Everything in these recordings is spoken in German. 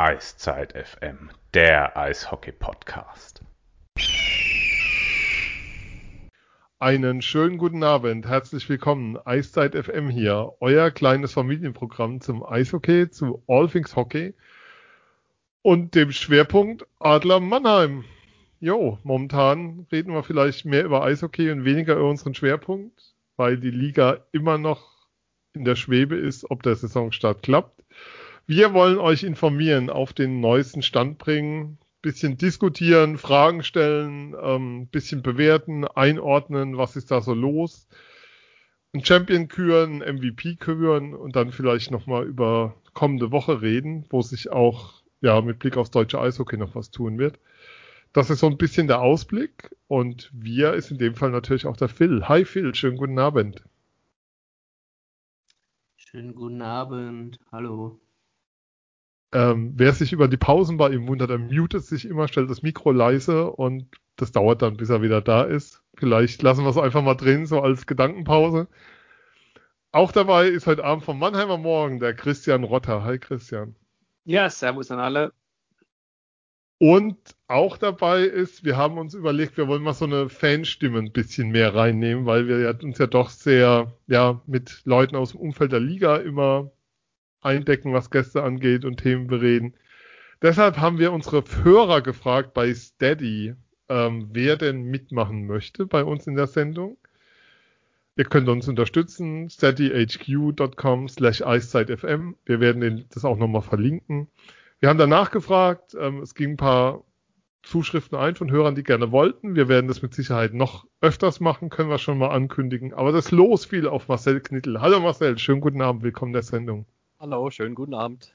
Eiszeit FM, der Eishockey-Podcast. Einen schönen guten Abend, herzlich willkommen. Eiszeit FM hier, euer kleines Familienprogramm zum Eishockey, zu All Things Hockey und dem Schwerpunkt Adler Mannheim. Jo, momentan reden wir vielleicht mehr über Eishockey und weniger über unseren Schwerpunkt, weil die Liga immer noch in der Schwebe ist, ob der Saisonstart klappt. Wir wollen euch informieren, auf den neuesten Stand bringen, bisschen diskutieren, Fragen stellen, ähm, bisschen bewerten, einordnen, was ist da so los. Ein Champion küren, ein MVP küren und dann vielleicht nochmal über kommende Woche reden, wo sich auch ja mit Blick aufs deutsche Eishockey noch was tun wird. Das ist so ein bisschen der Ausblick und wir ist in dem Fall natürlich auch der Phil. Hi Phil, schönen guten Abend. Schönen guten Abend, hallo. Ähm, wer sich über die Pausen bei ihm wundert, er mutet sich immer, stellt das Mikro leise und das dauert dann, bis er wieder da ist. Vielleicht lassen wir es einfach mal drin, so als Gedankenpause. Auch dabei ist heute Abend vom Mannheimer Morgen der Christian Rotter. Hi Christian. Ja, servus an alle. Und auch dabei ist, wir haben uns überlegt, wir wollen mal so eine Fanstimme ein bisschen mehr reinnehmen, weil wir uns ja doch sehr ja, mit Leuten aus dem Umfeld der Liga immer eindecken, was Gäste angeht und Themen bereden. Deshalb haben wir unsere Hörer gefragt bei Steady, ähm, wer denn mitmachen möchte bei uns in der Sendung. Ihr könnt uns unterstützen, steadyhq.com slash eiszeitfm. Wir werden das auch nochmal verlinken. Wir haben danach gefragt, ähm, es ging ein paar Zuschriften ein von Hörern, die gerne wollten. Wir werden das mit Sicherheit noch öfters machen, können wir schon mal ankündigen. Aber das Los fiel auf Marcel Knittel. Hallo Marcel, schönen guten Abend, willkommen der Sendung. Hallo, schönen guten Abend.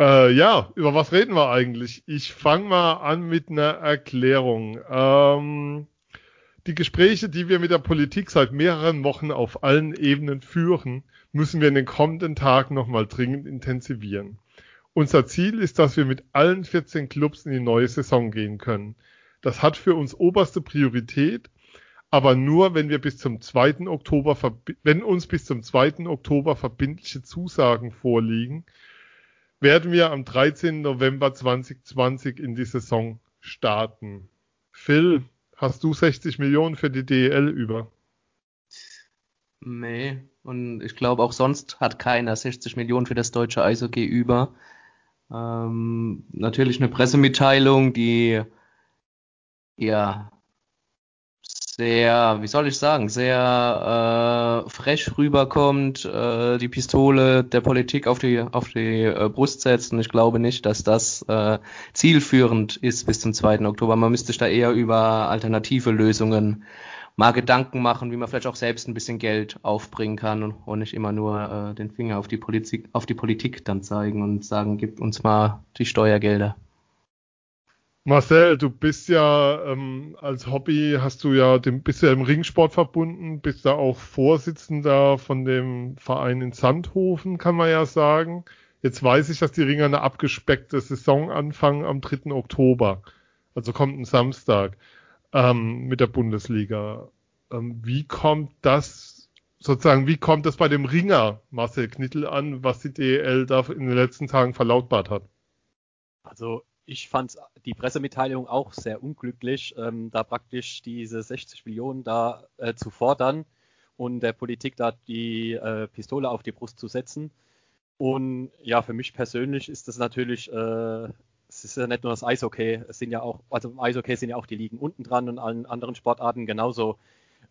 Äh, ja, über was reden wir eigentlich? Ich fange mal an mit einer Erklärung. Ähm, die Gespräche, die wir mit der Politik seit mehreren Wochen auf allen Ebenen führen, müssen wir in den kommenden Tagen nochmal dringend intensivieren. Unser Ziel ist, dass wir mit allen 14 Clubs in die neue Saison gehen können. Das hat für uns oberste Priorität, aber nur, wenn wir bis zum 2. Oktober, wenn uns bis zum 2. Oktober verbindliche Zusagen vorliegen, werden wir am 13. November 2020 in die Saison starten. Phil, hast du 60 Millionen für die DEL über? Nee, und ich glaube auch sonst hat keiner 60 Millionen für das deutsche Eishockey über. Ähm, natürlich eine Pressemitteilung, die ja sehr, wie soll ich sagen, sehr äh, fresh rüberkommt, äh, die Pistole der Politik auf die auf die äh, Brust setzt und ich glaube nicht, dass das äh, zielführend ist bis zum 2. Oktober. Man müsste sich da eher über alternative Lösungen mal Gedanken machen, wie man vielleicht auch selbst ein bisschen Geld aufbringen kann und, und nicht immer nur äh, den Finger auf die Politik, auf die Politik dann zeigen und sagen, gib uns mal die Steuergelder. Marcel, du bist ja ähm, als Hobby hast du ja dem bist ja im Ringsport verbunden, bist da auch Vorsitzender von dem Verein in Sandhofen, kann man ja sagen. Jetzt weiß ich, dass die Ringer eine abgespeckte Saison anfangen am 3. Oktober. Also kommt ein Samstag ähm, mit der Bundesliga. Ähm, wie kommt das sozusagen, wie kommt das bei dem Ringer Marcel Knittel an, was die DEL da in den letzten Tagen verlautbart hat? Also ich fand die Pressemitteilung auch sehr unglücklich, ähm, da praktisch diese 60 Millionen da äh, zu fordern und der Politik da die äh, Pistole auf die Brust zu setzen. Und ja, für mich persönlich ist das natürlich äh, es ist ja nicht nur das Eishockey, es sind ja auch, also im Eishockey sind ja auch die Ligen unten dran und allen anderen Sportarten genauso,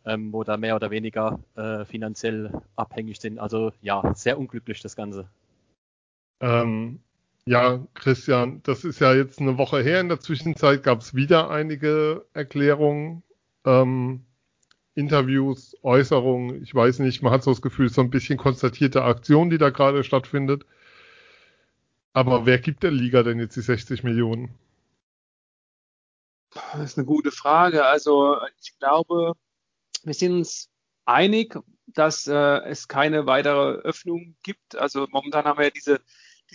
ähm, wo da mehr oder weniger äh, finanziell abhängig sind. Also ja, sehr unglücklich das Ganze. Ähm, ja, Christian, das ist ja jetzt eine Woche her. In der Zwischenzeit gab es wieder einige Erklärungen, ähm, Interviews, Äußerungen. Ich weiß nicht, man hat so das Gefühl, so ein bisschen konstatierte Aktion, die da gerade stattfindet. Aber wer gibt der Liga denn jetzt die 60 Millionen? Das ist eine gute Frage. Also ich glaube, wir sind uns einig, dass äh, es keine weitere Öffnung gibt. Also momentan haben wir ja diese,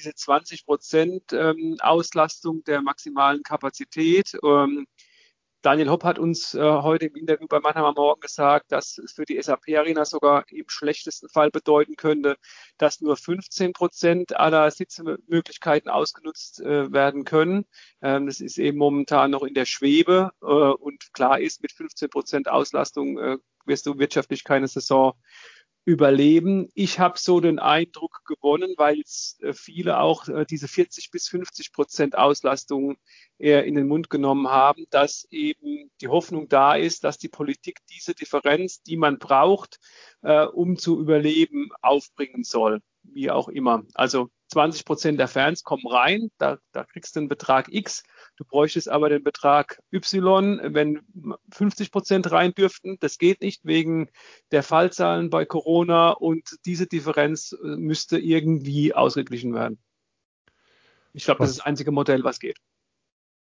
diese 20 Prozent ähm, Auslastung der maximalen Kapazität. Ähm, Daniel Hopp hat uns äh, heute im Interview bei Mannheimer Morgen gesagt, dass es für die SAP-Arena sogar im schlechtesten Fall bedeuten könnte, dass nur 15 Prozent aller Sitzmöglichkeiten ausgenutzt äh, werden können. Ähm, das ist eben momentan noch in der Schwebe äh, und klar ist, mit 15 Prozent Auslastung äh, wirst du wirtschaftlich keine Saison überleben. Ich habe so den Eindruck gewonnen, weil äh, viele auch äh, diese 40 bis 50 Prozent Auslastung eher in den Mund genommen haben, dass eben die Hoffnung da ist, dass die Politik diese Differenz, die man braucht, äh, um zu überleben, aufbringen soll, wie auch immer. Also 20 Prozent der Fans kommen rein, da, da kriegst du einen Betrag X. Du bräuchtest aber den Betrag Y, wenn 50 Prozent rein dürften. Das geht nicht wegen der Fallzahlen bei Corona und diese Differenz äh, müsste irgendwie ausgeglichen werden. Ich glaube, das ist das einzige Modell, was geht.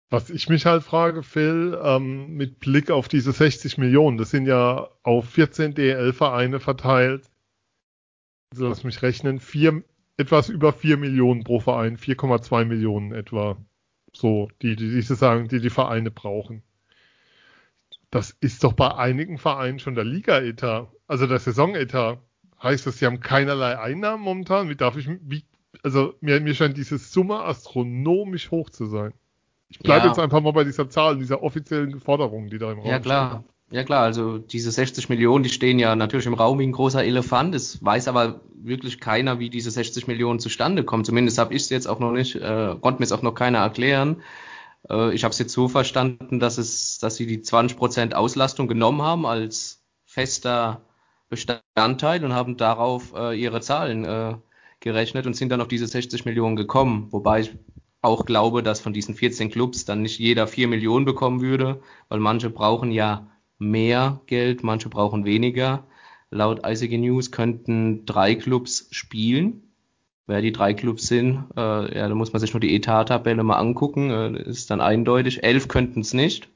Was ich mich halt frage, Phil, ähm, mit Blick auf diese 60 Millionen, das sind ja auf 14 DL-Vereine verteilt. Also lass mich rechnen, vier, etwas über 4 Millionen pro Verein, 4,2 Millionen etwa. So, die, die diese sagen, die die Vereine brauchen. Das ist doch bei einigen Vereinen schon der Liga-Etat, also der Saisonetat. Heißt das, sie haben keinerlei Einnahmen momentan? Wie darf ich, wie, also mir, mir scheint diese Summe astronomisch hoch zu sein. Ich bleibe ja. jetzt einfach mal bei dieser Zahl, dieser offiziellen Forderung, die da im Raum Ja, klar. Steht. Ja klar, also diese 60 Millionen, die stehen ja natürlich im Raum wie ein großer Elefant. Es weiß aber wirklich keiner, wie diese 60 Millionen zustande kommen. Zumindest habe ich es jetzt auch noch nicht, äh, konnte mir es auch noch keiner erklären. Äh, ich habe es jetzt so verstanden, dass es, dass sie die 20 Prozent Auslastung genommen haben als fester Bestandteil und haben darauf äh, ihre Zahlen äh, gerechnet und sind dann auf diese 60 Millionen gekommen. Wobei ich auch glaube, dass von diesen 14 Clubs dann nicht jeder 4 Millionen bekommen würde, weil manche brauchen ja mehr Geld, manche brauchen weniger. Laut ICG News könnten drei Clubs spielen. Wer die drei Clubs sind, äh, ja, da muss man sich nur die Etat-Tabelle mal angucken. Äh, ist dann eindeutig. Elf könnten es nicht,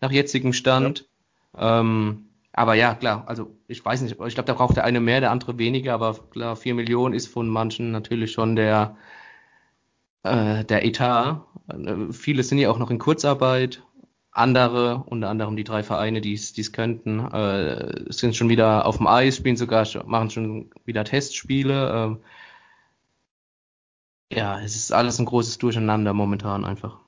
nach jetzigem Stand. Ja. Ähm, aber ja, klar, also ich weiß nicht, ich glaube, da braucht der eine mehr, der andere weniger, aber klar, vier Millionen ist von manchen natürlich schon der, äh, der Etat. Äh, viele sind ja auch noch in Kurzarbeit. Andere, unter anderem die drei Vereine, die es könnten, äh, sind schon wieder auf dem Eis, spielen sogar, machen schon wieder Testspiele. Äh, ja, es ist alles ein großes Durcheinander momentan einfach.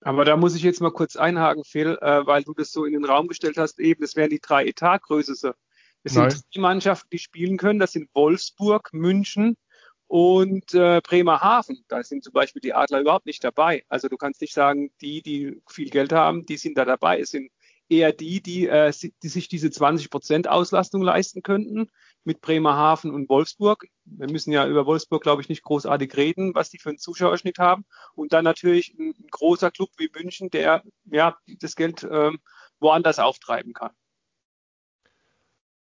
Aber da muss ich jetzt mal kurz einhaken, Phil, äh, weil du das so in den Raum gestellt hast, eben, das wären die drei Etatgröße. Es sind die Mannschaften, die spielen können, das sind Wolfsburg, München und äh, Bremerhaven. Da sind zum Beispiel die Adler überhaupt nicht dabei. Also du kannst nicht sagen, die, die viel Geld haben, die sind da dabei. Es sind eher die, die, äh, die sich diese 20 Prozent Auslastung leisten könnten mit Bremerhaven und Wolfsburg. Wir müssen ja über Wolfsburg, glaube ich, nicht großartig reden, was die für einen Zuschauerschnitt haben. Und dann natürlich ein, ein großer Club wie München, der ja das Geld ähm, woanders auftreiben kann.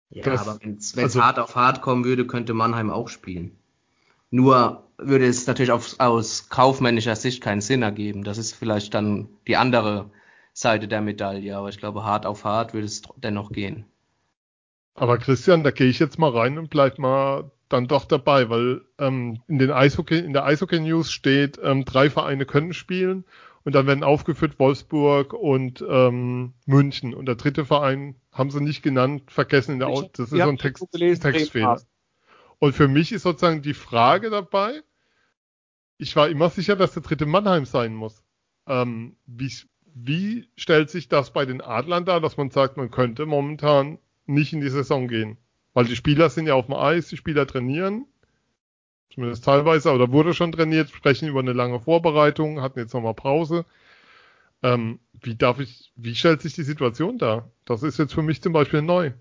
Ja, das, aber wenn es also, hart auf hart kommen würde, könnte Mannheim auch spielen. Nur würde es natürlich auf, aus kaufmännischer Sicht keinen Sinn ergeben. Das ist vielleicht dann die andere Seite der Medaille, aber ich glaube, hart auf hart würde es dennoch gehen. Aber Christian, da gehe ich jetzt mal rein und bleib mal dann doch dabei, weil ähm, in, den Eishockey, in der Eishockey News steht, ähm, drei Vereine können spielen und dann werden aufgeführt Wolfsburg und ähm, München und der dritte Verein haben sie nicht genannt, vergessen in der Aus das ist so ein Text, Textfehler. Und für mich ist sozusagen die Frage dabei, ich war immer sicher, dass der dritte Mannheim sein muss. Ähm, wie, wie stellt sich das bei den Adlern dar, dass man sagt, man könnte momentan nicht in die Saison gehen? Weil die Spieler sind ja auf dem Eis, die Spieler trainieren, zumindest teilweise, oder wurde schon trainiert, sprechen über eine lange Vorbereitung, hatten jetzt nochmal Pause. Ähm, wie darf ich, wie stellt sich die Situation dar? Das ist jetzt für mich zum Beispiel neu.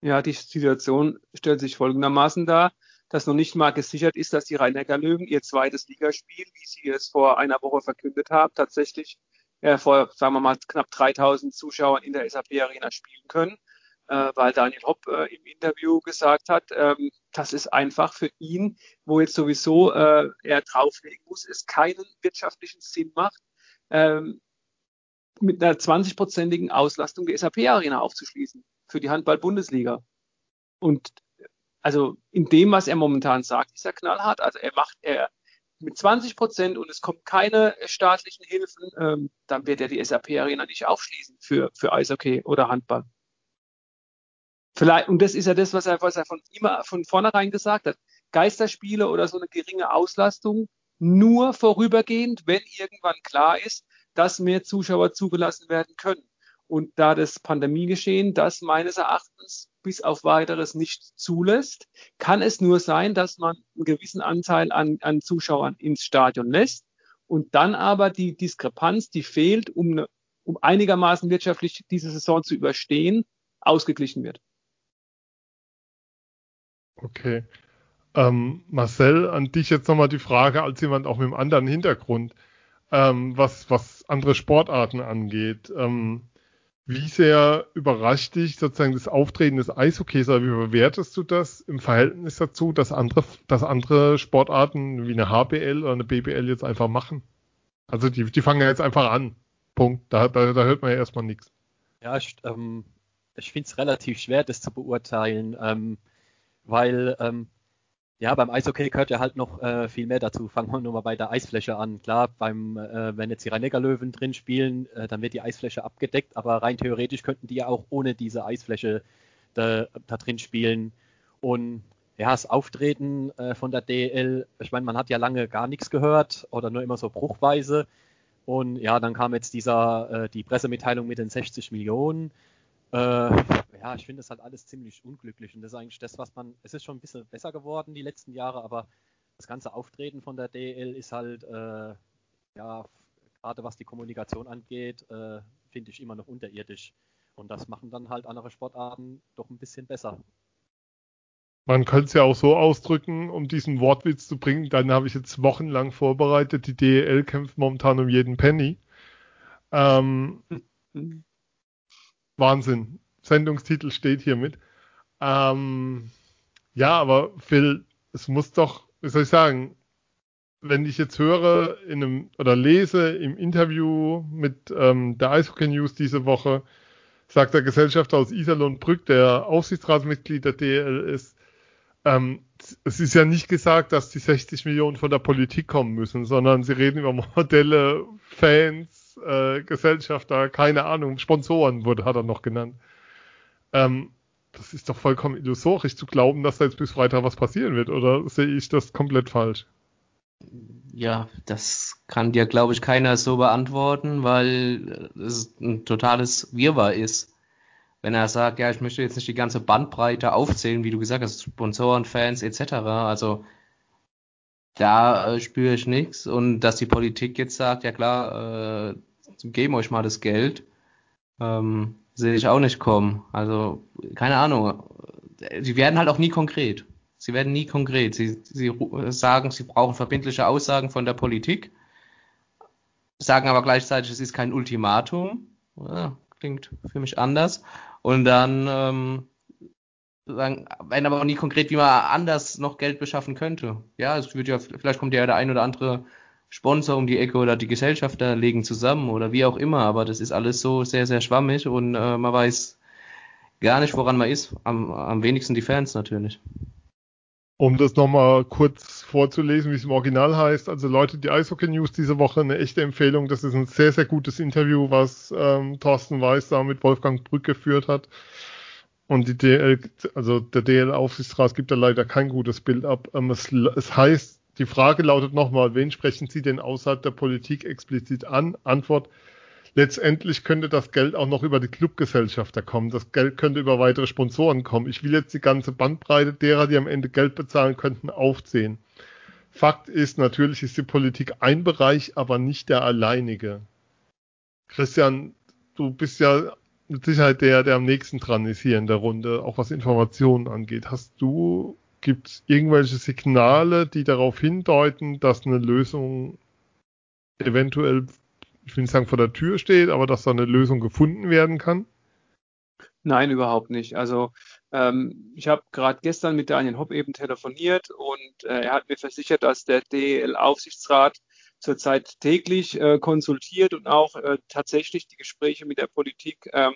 Ja, die Situation stellt sich folgendermaßen dar, dass noch nicht mal gesichert ist, dass die rhein löwen ihr zweites Ligaspiel, wie sie es vor einer Woche verkündet haben, tatsächlich äh, vor, sagen wir mal, knapp 3000 Zuschauern in der SAP Arena spielen können, äh, weil Daniel Hopp äh, im Interview gesagt hat, ähm, das ist einfach für ihn, wo jetzt sowieso äh, er drauflegen muss, es keinen wirtschaftlichen Sinn macht, ähm, mit einer 20-prozentigen Auslastung die SAP Arena aufzuschließen für die Handball-Bundesliga. Und also in dem, was er momentan sagt, ist er knallhart. Also er macht, er, mit 20 Prozent und es kommen keine staatlichen Hilfen, ähm, dann wird er die SAP-Arena nicht aufschließen für, für Eishockey oder Handball. Vielleicht, und das ist ja das, was er, was er von immer von vornherein gesagt hat. Geisterspiele oder so eine geringe Auslastung nur vorübergehend, wenn irgendwann klar ist, dass mehr Zuschauer zugelassen werden können. Und da das Pandemiegeschehen das meines Erachtens bis auf weiteres nicht zulässt, kann es nur sein, dass man einen gewissen Anteil an, an Zuschauern ins Stadion lässt und dann aber die Diskrepanz, die fehlt, um, eine, um einigermaßen wirtschaftlich diese Saison zu überstehen, ausgeglichen wird. Okay. Ähm, Marcel, an dich jetzt nochmal die Frage als jemand auch mit einem anderen Hintergrund, ähm, was, was andere Sportarten angeht. Ähm, wie sehr überrascht dich sozusagen das Auftreten des Eishockeys, oder wie bewertest du das im Verhältnis dazu, dass andere, dass andere Sportarten wie eine HBL oder eine BBL jetzt einfach machen? Also die, die fangen ja jetzt einfach an. Punkt. Da, da, da hört man ja erstmal nichts. Ja, ich, ähm, ich finde es relativ schwer, das zu beurteilen, ähm, weil ähm, ja, beim Eishockey gehört ja halt noch äh, viel mehr dazu. Fangen wir nur mal bei der Eisfläche an. Klar, beim, äh, wenn jetzt die rhein löwen drin spielen, äh, dann wird die Eisfläche abgedeckt, aber rein theoretisch könnten die ja auch ohne diese Eisfläche da, da drin spielen. Und ja, das Auftreten äh, von der DL, ich meine, man hat ja lange gar nichts gehört oder nur immer so bruchweise. Und ja, dann kam jetzt dieser, äh, die Pressemitteilung mit den 60 Millionen. Äh, ja, ich finde das halt alles ziemlich unglücklich und das ist eigentlich das, was man, es ist schon ein bisschen besser geworden die letzten Jahre, aber das ganze Auftreten von der DL ist halt, äh, ja, gerade was die Kommunikation angeht, äh, finde ich immer noch unterirdisch. Und das machen dann halt andere Sportarten doch ein bisschen besser. Man könnte es ja auch so ausdrücken, um diesen Wortwitz zu bringen, dann habe ich jetzt wochenlang vorbereitet, die DEL kämpft momentan um jeden Penny. Ähm, hm. Wahnsinn. Sendungstitel steht hiermit. Ähm, ja, aber Phil, es muss doch, wie soll ich sagen, wenn ich jetzt höre in einem oder lese im Interview mit ähm, der Eishockey News diese Woche, sagt der Gesellschafter aus Iserlohn-Brück, der Aufsichtsratsmitglied der DL ist, ähm, es ist ja nicht gesagt, dass die 60 Millionen von der Politik kommen müssen, sondern sie reden über Modelle, Fans, äh, Gesellschafter, keine Ahnung, Sponsoren wurde, hat er noch genannt. Ähm, das ist doch vollkommen illusorisch zu glauben, dass da jetzt bis Freitag was passieren wird, oder sehe ich das komplett falsch? Ja, das kann dir, glaube ich, keiner so beantworten, weil es ein totales Wirrwarr ist. Wenn er sagt, ja, ich möchte jetzt nicht die ganze Bandbreite aufzählen, wie du gesagt hast, Sponsoren, Fans etc. Also da äh, spüre ich nichts. Und dass die Politik jetzt sagt, ja klar, äh, geben euch mal das Geld. Ähm, sehe ich auch nicht kommen. Also, keine Ahnung. Sie werden halt auch nie konkret. Sie werden nie konkret. Sie, sie sagen, sie brauchen verbindliche Aussagen von der Politik, sagen aber gleichzeitig, es ist kein Ultimatum. Ja, klingt für mich anders. Und dann ähm, sagen, werden aber auch nie konkret, wie man anders noch Geld beschaffen könnte. Ja, es wird ja, vielleicht kommt ja der ein oder andere Sponsor um die Ecke oder die Gesellschafter legen zusammen oder wie auch immer, aber das ist alles so sehr, sehr schwammig und äh, man weiß gar nicht, woran man ist. Am, am wenigsten die Fans natürlich. Um das nochmal kurz vorzulesen, wie es im Original heißt. Also Leute, die Eishockey News diese Woche eine echte Empfehlung. Das ist ein sehr, sehr gutes Interview, was ähm, Thorsten Weiß da mit Wolfgang Brück geführt hat. Und die DL, also der DL-Aufsichtsrat gibt da leider kein gutes Bild ab. Ähm, es, es heißt, die Frage lautet nochmal, wen sprechen Sie denn außerhalb der Politik explizit an? Antwort, letztendlich könnte das Geld auch noch über die Clubgesellschafter kommen. Das Geld könnte über weitere Sponsoren kommen. Ich will jetzt die ganze Bandbreite derer, die am Ende Geld bezahlen könnten, aufzählen. Fakt ist, natürlich ist die Politik ein Bereich, aber nicht der alleinige. Christian, du bist ja mit Sicherheit der, der am nächsten dran ist hier in der Runde, auch was Informationen angeht. Hast du Gibt es irgendwelche Signale, die darauf hindeuten, dass eine Lösung eventuell, ich will nicht sagen vor der Tür steht, aber dass da eine Lösung gefunden werden kann? Nein, überhaupt nicht. Also ähm, ich habe gerade gestern mit Daniel Hopp eben telefoniert und äh, er hat mir versichert, dass der DL-Aufsichtsrat zurzeit täglich äh, konsultiert und auch äh, tatsächlich die Gespräche mit der Politik ähm,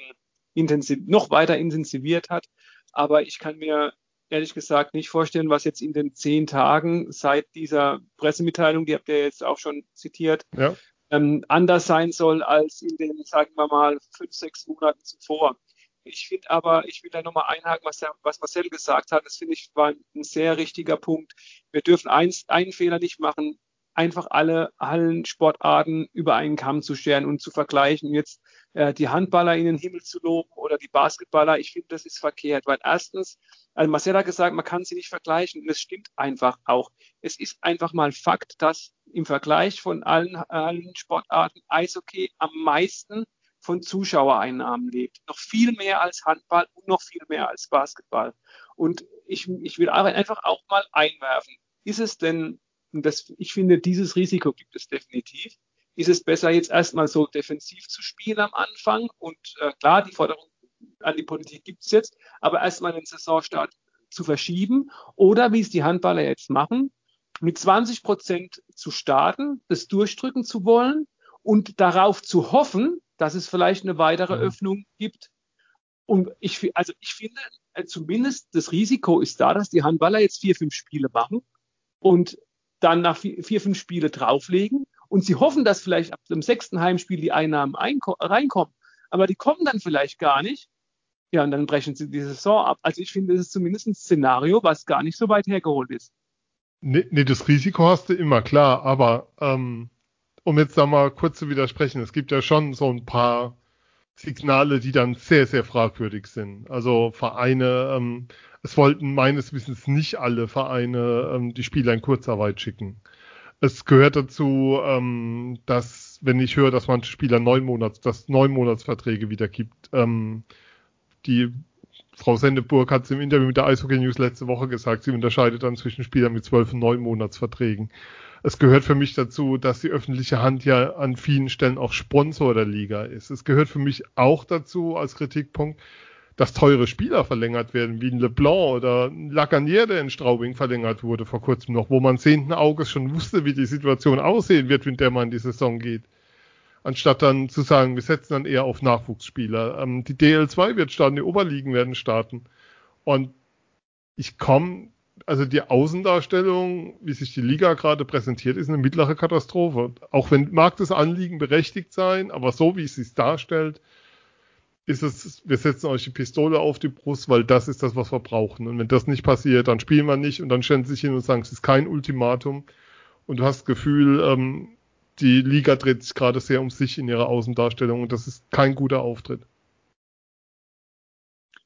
intensiv, noch weiter intensiviert hat. Aber ich kann mir ehrlich gesagt nicht vorstellen, was jetzt in den zehn Tagen seit dieser Pressemitteilung, die habt ihr jetzt auch schon zitiert, ja. ähm, anders sein soll als in den, sagen wir mal, fünf, sechs Monaten zuvor. Ich finde aber, ich will da nochmal einhaken, was, der, was Marcel gesagt hat. Das finde ich war ein sehr richtiger Punkt. Wir dürfen eins, einen Fehler nicht machen, einfach alle Hallensportarten über einen Kamm zu scheren und zu vergleichen. Jetzt äh, die Handballer in den Himmel zu loben oder die Basketballer, ich finde, das ist verkehrt, weil erstens, also Marcel hat gesagt, man kann sie nicht vergleichen und es stimmt einfach auch. Es ist einfach mal Fakt, dass im Vergleich von allen, allen Sportarten Eishockey am meisten von Zuschauereinnahmen lebt. Noch viel mehr als Handball und noch viel mehr als Basketball. Und ich, ich will einfach auch mal einwerfen. Ist es denn, das, ich finde, dieses Risiko gibt es definitiv. Ist es besser, jetzt erstmal so defensiv zu spielen am Anfang? Und äh, klar, die Forderung an die Politik gibt es jetzt, aber erstmal den Saisonstart zu verschieben oder wie es die Handballer jetzt machen, mit 20 Prozent zu starten, das durchdrücken zu wollen und darauf zu hoffen, dass es vielleicht eine weitere ja. Öffnung gibt. Und ich, also ich finde, äh, zumindest das Risiko ist da, dass die Handballer jetzt vier, fünf Spiele machen und dann nach vier, vier fünf Spiele drauflegen und sie hoffen, dass vielleicht ab dem sechsten Heimspiel die Einnahmen reinkommen. Aber die kommen dann vielleicht gar nicht. Ja, und dann brechen sie die Saison ab. Also ich finde, das ist zumindest ein Szenario, was gar nicht so weit hergeholt ist. Nee, nee das Risiko hast du immer, klar. Aber ähm, um jetzt da mal kurz zu widersprechen, es gibt ja schon so ein paar Signale, die dann sehr, sehr fragwürdig sind. Also Vereine, ähm, es wollten meines Wissens nicht alle Vereine ähm, die Spieler in Kurzarbeit schicken. Es gehört dazu, ähm, dass, wenn ich höre, dass manche Spieler neun Monats, dass neun Monatsverträge wieder gibt, ähm, die Frau Sendeburg hat es im Interview mit der Eishockey News letzte Woche gesagt, sie unterscheidet dann zwischen Spielern mit zwölf und neun Monatsverträgen es gehört für mich dazu, dass die öffentliche Hand ja an vielen Stellen auch Sponsor der Liga ist. Es gehört für mich auch dazu als Kritikpunkt, dass teure Spieler verlängert werden, wie ein LeBlanc oder ein Lacanier, der in Straubing verlängert wurde vor kurzem noch, wo man zehnten Auges schon wusste, wie die Situation aussehen wird, wenn der mal in die Saison geht. Anstatt dann zu sagen, wir setzen dann eher auf Nachwuchsspieler. Ähm, die DL2 wird starten, die Oberligen werden starten. Und ich komme also die Außendarstellung, wie sich die Liga gerade präsentiert, ist eine mittlere Katastrophe. Auch wenn mag das Anliegen berechtigt sein, aber so wie es sich darstellt, ist es, wir setzen euch die Pistole auf die Brust, weil das ist das, was wir brauchen. Und wenn das nicht passiert, dann spielen wir nicht und dann stellen sie sich hin und sagen, es ist kein Ultimatum. Und du hast das Gefühl, ähm, die Liga dreht sich gerade sehr um sich in ihrer Außendarstellung und das ist kein guter Auftritt.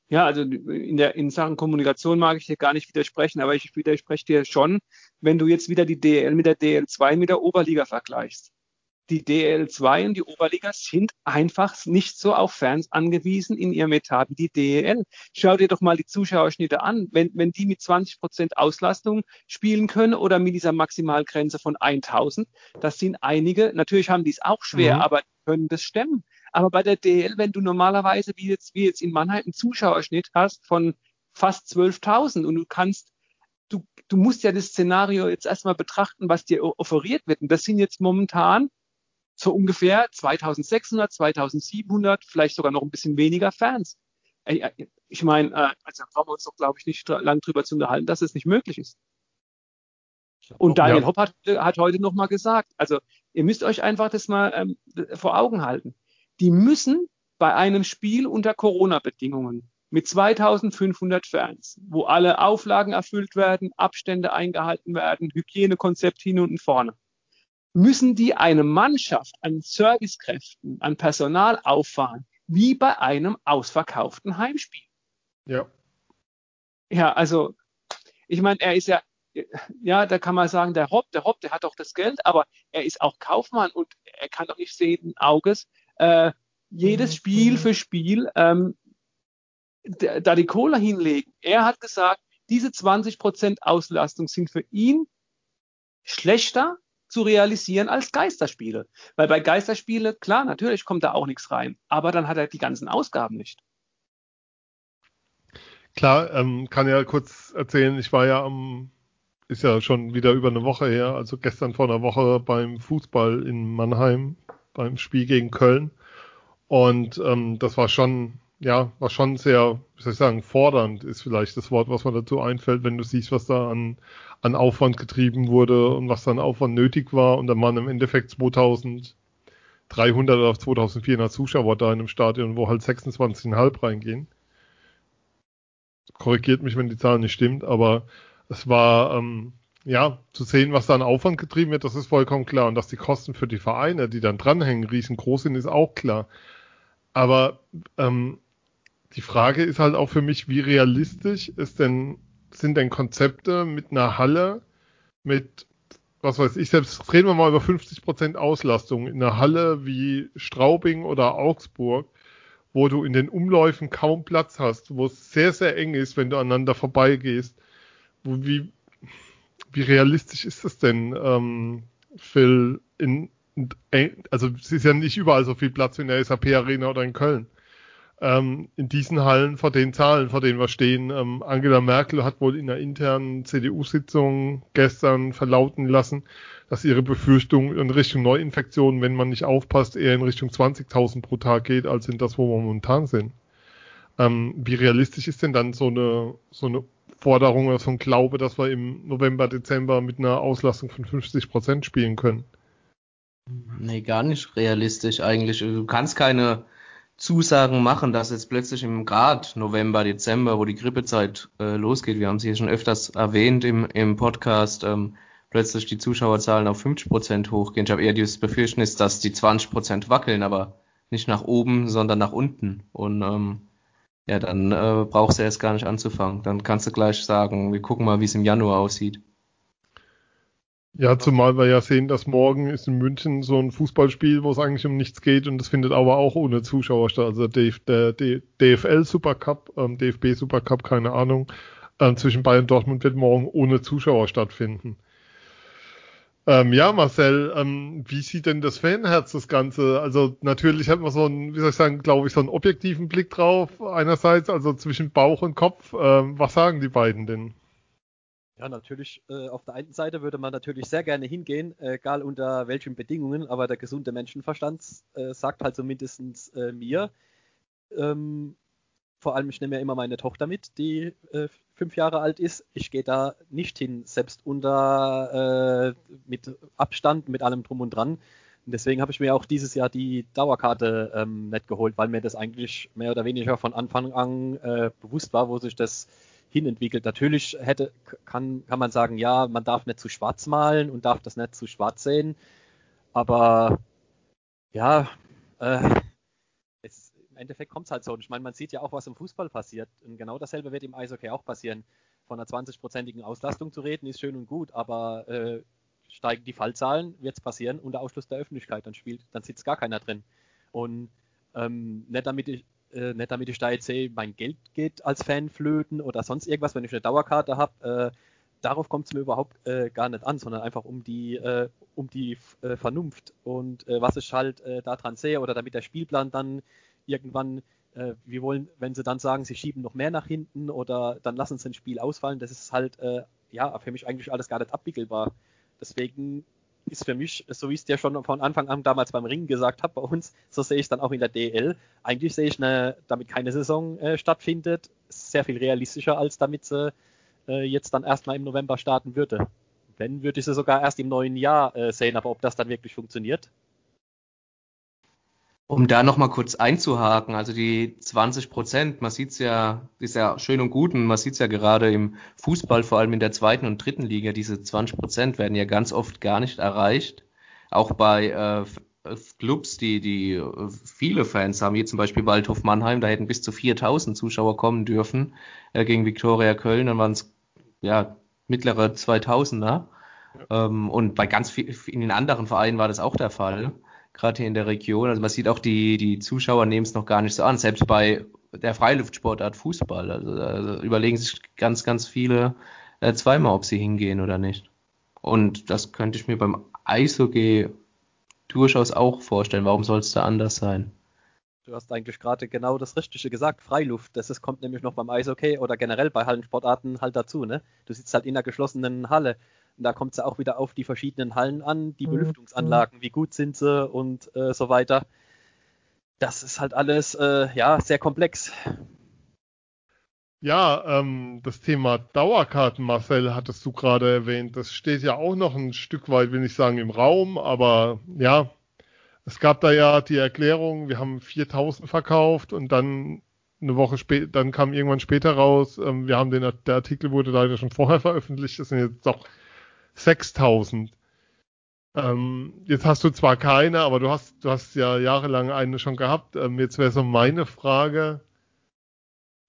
Ja, also in, der, in Sachen Kommunikation mag ich dir gar nicht widersprechen, aber ich widerspreche dir schon, wenn du jetzt wieder die DL mit der DL2 mit der Oberliga vergleichst. Die DL2 und die Oberliga sind einfach nicht so auf Fans angewiesen in ihrem Etat wie die DEL. Schau dir doch mal die Zuschauerschnitte an. Wenn, wenn die mit 20 Prozent Auslastung spielen können oder mit dieser Maximalgrenze von 1000, das sind einige. Natürlich haben die es auch schwer, mhm. aber können das stemmen. Aber bei der DL, wenn du normalerweise, wie jetzt, wie jetzt in Mannheim, einen Zuschauerschnitt hast von fast 12.000 und du kannst, du, du musst ja das Szenario jetzt erstmal betrachten, was dir offeriert wird. Und das sind jetzt momentan so ungefähr 2600, 2700, vielleicht sogar noch ein bisschen weniger Fans. Ich meine, äh, also da brauchen wir uns doch, glaube ich, nicht lang drüber zu unterhalten, dass es nicht möglich ist. Und Daniel ja. Hopp hat, hat heute nochmal gesagt, also ihr müsst euch einfach das mal ähm, vor Augen halten die müssen bei einem Spiel unter Corona-Bedingungen mit 2500 Fans, wo alle Auflagen erfüllt werden, Abstände eingehalten werden, Hygienekonzept hin und vorne, müssen die eine Mannschaft an Servicekräften, an Personal auffahren, wie bei einem ausverkauften Heimspiel. Ja. Ja, also, ich meine, er ist ja, ja, da kann man sagen, der Hopp, der Hopp, der hat doch das Geld, aber er ist auch Kaufmann und er kann doch nicht sehen Auges, äh, jedes mhm. Spiel für Spiel ähm, da die Kohle hinlegen. Er hat gesagt, diese 20% Auslastung sind für ihn schlechter zu realisieren als Geisterspiele. Weil bei Geisterspiele, klar, natürlich kommt da auch nichts rein, aber dann hat er die ganzen Ausgaben nicht. Klar, ähm, kann ja kurz erzählen, ich war ja am, ist ja schon wieder über eine Woche her, also gestern vor einer Woche beim Fußball in Mannheim beim Spiel gegen Köln. Und ähm, das war schon ja, war schon sehr, wie soll ich sagen, fordernd ist vielleicht das Wort, was man dazu einfällt, wenn du siehst, was da an, an Aufwand getrieben wurde und was dann Aufwand nötig war und dann waren im Endeffekt 2300 oder 2400 Zuschauer da in einem Stadion, wo halt 26,5 reingehen. Korrigiert mich, wenn die Zahl nicht stimmt, aber es war, ähm, ja, zu sehen, was da an Aufwand getrieben wird, das ist vollkommen klar. Und dass die Kosten für die Vereine, die dann dranhängen, riesengroß sind, ist auch klar. Aber ähm, die Frage ist halt auch für mich, wie realistisch ist denn, sind denn Konzepte mit einer Halle, mit, was weiß ich, selbst reden wir mal über 50% Auslastung in einer Halle wie Straubing oder Augsburg, wo du in den Umläufen kaum Platz hast, wo es sehr, sehr eng ist, wenn du aneinander vorbeigehst. Wo, wie, wie realistisch ist das denn, ähm, Phil, in, in, also es ist ja nicht überall so viel Platz wie in der SAP Arena oder in Köln ähm, in diesen Hallen vor den Zahlen, vor denen wir stehen. Ähm, Angela Merkel hat wohl in einer internen CDU-Sitzung gestern verlauten lassen, dass ihre Befürchtung in Richtung Neuinfektionen, wenn man nicht aufpasst, eher in Richtung 20.000 pro Tag geht, als in das, wo wir momentan sind. Ähm, wie realistisch ist denn dann so eine, so eine Forderung oder so ein Glaube, dass wir im November, Dezember mit einer Auslastung von 50 Prozent spielen können? Nee, gar nicht realistisch eigentlich. Du kannst keine Zusagen machen, dass jetzt plötzlich im Grad November, Dezember, wo die Grippezeit äh, losgeht, wir haben es hier schon öfters erwähnt im, im Podcast, ähm, plötzlich die Zuschauerzahlen auf 50 Prozent hochgehen. Ich habe eher dieses Befürchtnis, dass die 20 Prozent wackeln, aber nicht nach oben, sondern nach unten. Und ähm, ja, dann äh, brauchst du erst gar nicht anzufangen. Dann kannst du gleich sagen, wir gucken mal, wie es im Januar aussieht. Ja, zumal wir ja sehen, dass morgen ist in München so ein Fußballspiel, wo es eigentlich um nichts geht und das findet aber auch ohne Zuschauer statt. Also der, DFL Supercup, ähm, DFB Supercup, keine Ahnung, ähm, zwischen Bayern und Dortmund wird morgen ohne Zuschauer stattfinden. Ähm, ja, Marcel, ähm, wie sieht denn das Fanherz das Ganze? Also natürlich hat man so einen, wie soll ich sagen, glaube ich, so einen objektiven Blick drauf. Einerseits, also zwischen Bauch und Kopf. Ähm, was sagen die beiden denn? Ja, natürlich, äh, auf der einen Seite würde man natürlich sehr gerne hingehen, äh, egal unter welchen Bedingungen, aber der gesunde Menschenverstand äh, sagt halt zumindest äh, mir, ähm, vor allem ich nehme ja immer meine Tochter mit, die äh, fünf Jahre alt ist, ich gehe da nicht hin, selbst unter äh, mit Abstand, mit allem drum und dran. Und deswegen habe ich mir auch dieses Jahr die Dauerkarte ähm, nicht geholt, weil mir das eigentlich mehr oder weniger von Anfang an bewusst war, wo sich das hinentwickelt. Natürlich hätte, kann, kann man sagen, ja, man darf nicht zu schwarz malen und darf das nicht zu schwarz sehen. Aber ja, äh, es, im Endeffekt kommt es halt so. Und ich meine, man sieht ja auch, was im Fußball passiert. Und genau dasselbe wird im Eishockey auch passieren. Von einer 20-prozentigen Auslastung zu reden, ist schön und gut, aber äh, steigen die Fallzahlen, wird es passieren, unter Ausschluss der Öffentlichkeit. Dann spielt, dann sitzt gar keiner drin. Und ähm, nicht damit ich, äh, nicht damit ich da jetzt sehe, mein Geld geht als Fan flöten oder sonst irgendwas, wenn ich eine Dauerkarte habe. Äh, darauf kommt es mir überhaupt äh, gar nicht an, sondern einfach um die, äh, um die äh, Vernunft und äh, was ich halt äh, daran sehe oder damit der Spielplan dann irgendwann, äh, wir wollen, wenn sie dann sagen, sie schieben noch mehr nach hinten oder dann lassen sie ein Spiel ausfallen, das ist halt, ja, für mich eigentlich alles gar nicht abwickelbar. Deswegen ist für mich, so wie ich es dir schon von Anfang an damals beim Ringen gesagt habe bei uns, so sehe ich es dann auch in der DL. Eigentlich sehe ich, eine, damit keine Saison äh, stattfindet, sehr viel realistischer, als damit sie äh, jetzt dann erstmal im November starten würde. Wenn, würde ich sie sogar erst im neuen Jahr äh, sehen, aber ob das dann wirklich funktioniert, um da nochmal kurz einzuhaken, also die 20 Prozent, man sieht's ja, ist ja schön und gut und man sieht's ja gerade im Fußball, vor allem in der zweiten und dritten Liga, diese 20 Prozent werden ja ganz oft gar nicht erreicht. Auch bei äh, Clubs, die, die äh, viele Fans haben, wie zum Beispiel Waldhof Mannheim, da hätten bis zu 4000 Zuschauer kommen dürfen äh, gegen Viktoria Köln, dann waren es ja mittlere 2000er. Ja. Ähm, und bei ganz vielen in den anderen Vereinen war das auch der Fall gerade hier in der Region. Also man sieht auch, die, die Zuschauer nehmen es noch gar nicht so an, selbst bei der Freiluftsportart Fußball. Also, also überlegen sich ganz, ganz viele äh, zweimal, ob sie hingehen oder nicht. Und das könnte ich mir beim Eishockey durchaus auch vorstellen. Warum soll es da anders sein? Du hast eigentlich gerade genau das Richtige gesagt, Freiluft. Das ist, kommt nämlich noch beim Eishockey oder generell bei Hallensportarten halt dazu. Ne? Du sitzt halt in einer geschlossenen Halle. Und da kommt es ja auch wieder auf die verschiedenen Hallen an, die mhm. Belüftungsanlagen, wie gut sind sie und äh, so weiter. das ist halt alles äh, ja sehr komplex. Ja, ähm, das Thema Dauerkarten, Marcel, hattest du gerade erwähnt. Das steht ja auch noch ein Stück weit, will ich sagen, im Raum, aber ja, es gab da ja die Erklärung, wir haben 4000 verkauft und dann eine Woche später, dann kam irgendwann später raus, ähm, wir haben den, der Artikel wurde leider schon vorher veröffentlicht, das sind jetzt doch 6000. Ähm, jetzt hast du zwar keine, aber du hast, du hast ja jahrelang eine schon gehabt. Ähm, jetzt wäre so meine Frage,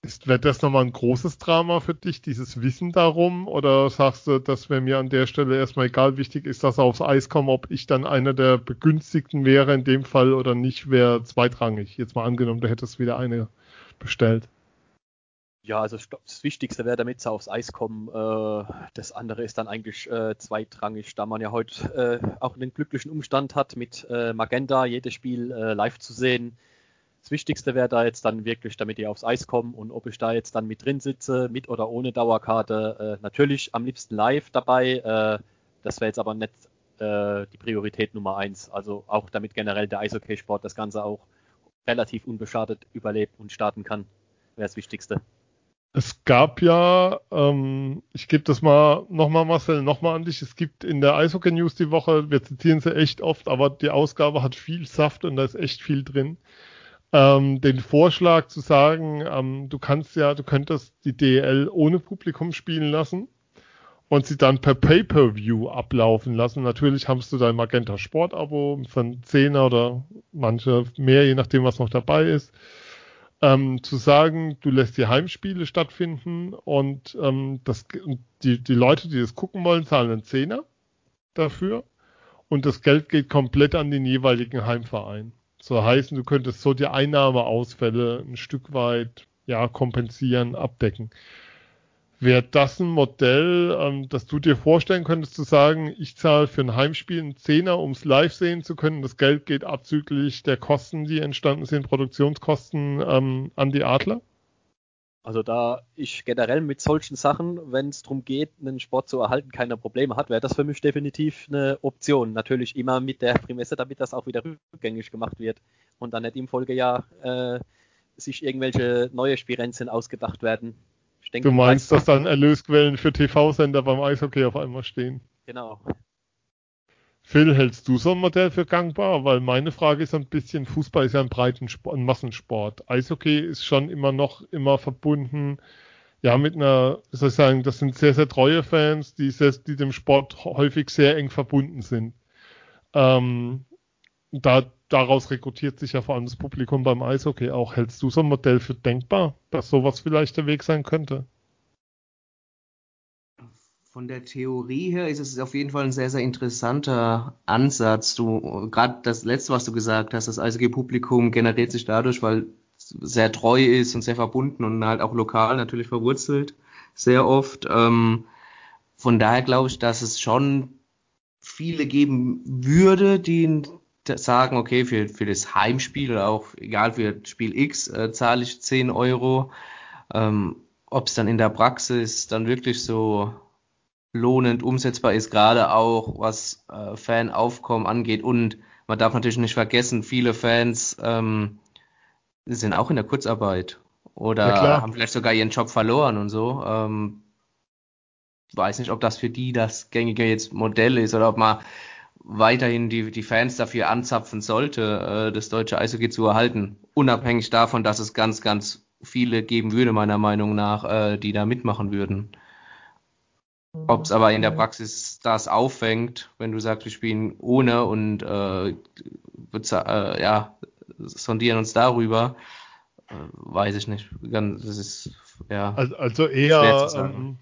ist, wäre das nochmal ein großes Drama für dich, dieses Wissen darum? Oder sagst du, dass wäre mir an der Stelle erstmal egal, wichtig ist, dass aufs Eis kommt, ob ich dann einer der Begünstigten wäre in dem Fall oder nicht, wäre zweitrangig. Jetzt mal angenommen, du hättest wieder eine bestellt. Ja, also das Wichtigste wäre, damit sie aufs Eis kommen. Äh, das andere ist dann eigentlich äh, zweitrangig, da man ja heute äh, auch einen glücklichen Umstand hat, mit Magenta jedes Spiel live zu sehen. Das Wichtigste wäre da jetzt dann wirklich, damit die aufs Eis kommen und ob ich da jetzt dann mit drin sitze, mit oder ohne Dauerkarte. Natürlich am liebsten live dabei. das wäre jetzt aber nicht die Priorität Nummer eins. Also auch damit generell der Eishockeysport das Ganze auch relativ unbeschadet überlebt und starten kann, wäre das Wichtigste. Es gab ja, ähm, ich gebe das mal nochmal, Marcel, nochmal an dich. Es gibt in der Eishockey News die Woche, wir zitieren sie echt oft, aber die Ausgabe hat viel Saft und da ist echt viel drin. Ähm, den Vorschlag zu sagen, ähm, du kannst ja, du könntest die DL ohne Publikum spielen lassen und sie dann per Pay-per-View ablaufen lassen. Natürlich hast du dein Magenta Sport-Abo von 10er oder manche mehr, je nachdem, was noch dabei ist ähm, zu sagen, du lässt die Heimspiele stattfinden und ähm, das, die, die Leute, die das gucken wollen, zahlen einen Zehner dafür und das Geld geht komplett an den jeweiligen Heimverein. So heißen, du könntest so die Einnahmeausfälle ein Stück weit ja kompensieren, abdecken. Wäre das ein Modell, ähm, das du dir vorstellen könntest, zu sagen, ich zahle für ein Heimspiel einen Zehner, um es live sehen zu können. Das Geld geht abzüglich der Kosten, die entstanden sind, Produktionskosten ähm, an die Adler? Also da ich generell mit solchen Sachen, wenn es darum geht, einen Sport zu erhalten, keine Probleme hat, wäre das für mich definitiv eine Option. Natürlich immer mit der Prämisse, damit das auch wieder rückgängig gemacht wird und dann nicht im Folgejahr äh, sich irgendwelche neue Spirenzen ausgedacht werden, Denke, du meinst, dass dann Erlösquellen für TV-Sender beim Eishockey auf einmal stehen? Genau. Phil, hältst du so ein Modell für gangbar? Weil meine Frage ist ein bisschen, Fußball ist ja ein breiten Sport, ein Massensport. Eishockey ist schon immer noch immer verbunden, ja, mit einer, soll ich sagen, das sind sehr, sehr treue Fans, die, sehr, die dem Sport häufig sehr eng verbunden sind. Ähm, da, daraus rekrutiert sich ja vor allem das Publikum beim Eishockey auch. Hältst du so ein Modell für denkbar, dass sowas vielleicht der Weg sein könnte? Von der Theorie her ist es auf jeden Fall ein sehr, sehr interessanter Ansatz. Du, gerade das letzte, was du gesagt hast, das Eishockey-Publikum generiert sich dadurch, weil es sehr treu ist und sehr verbunden und halt auch lokal natürlich verwurzelt, sehr oft. Ähm, von daher glaube ich, dass es schon viele geben würde, die sagen, okay, für, für das Heimspiel oder auch egal für Spiel X äh, zahle ich 10 Euro. Ähm, Ob es dann in der Praxis dann wirklich so lohnend umsetzbar ist, gerade auch was äh, Fanaufkommen angeht. Und man darf natürlich nicht vergessen, viele Fans ähm, sind auch in der Kurzarbeit oder haben vielleicht sogar ihren Job verloren und so. Ähm, weiß nicht, ob das für die das gängige jetzt Modell ist oder ob man weiterhin die, die Fans dafür anzapfen sollte, äh, das deutsche Eishockey zu erhalten. Unabhängig davon, dass es ganz, ganz viele geben würde, meiner Meinung nach, äh, die da mitmachen würden. Ob es aber in der Praxis das auffängt, wenn du sagst, wir spielen ohne und äh, äh, ja, sondieren uns darüber, äh, weiß ich nicht. Das ist ja. Also, also eher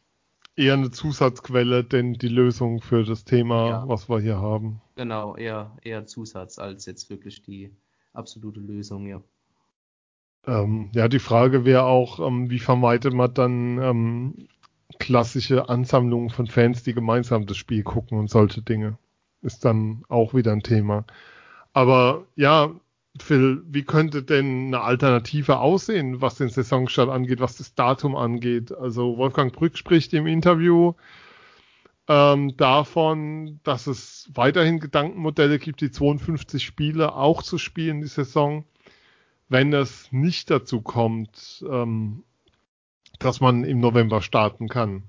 eher eine Zusatzquelle, denn die Lösung für das Thema, ja. was wir hier haben. Genau, eher, eher Zusatz als jetzt wirklich die absolute Lösung, ja. Ähm, ja, die Frage wäre auch, ähm, wie vermeidet man dann ähm, klassische Ansammlungen von Fans, die gemeinsam das Spiel gucken und solche Dinge. Ist dann auch wieder ein Thema. Aber ja, Phil, wie könnte denn eine Alternative aussehen, was den Saisonstart angeht, was das Datum angeht? Also Wolfgang Brück spricht im Interview ähm, davon, dass es weiterhin Gedankenmodelle gibt, die 52 Spiele auch zu spielen die Saison. wenn es nicht dazu kommt, ähm, dass man im November starten kann.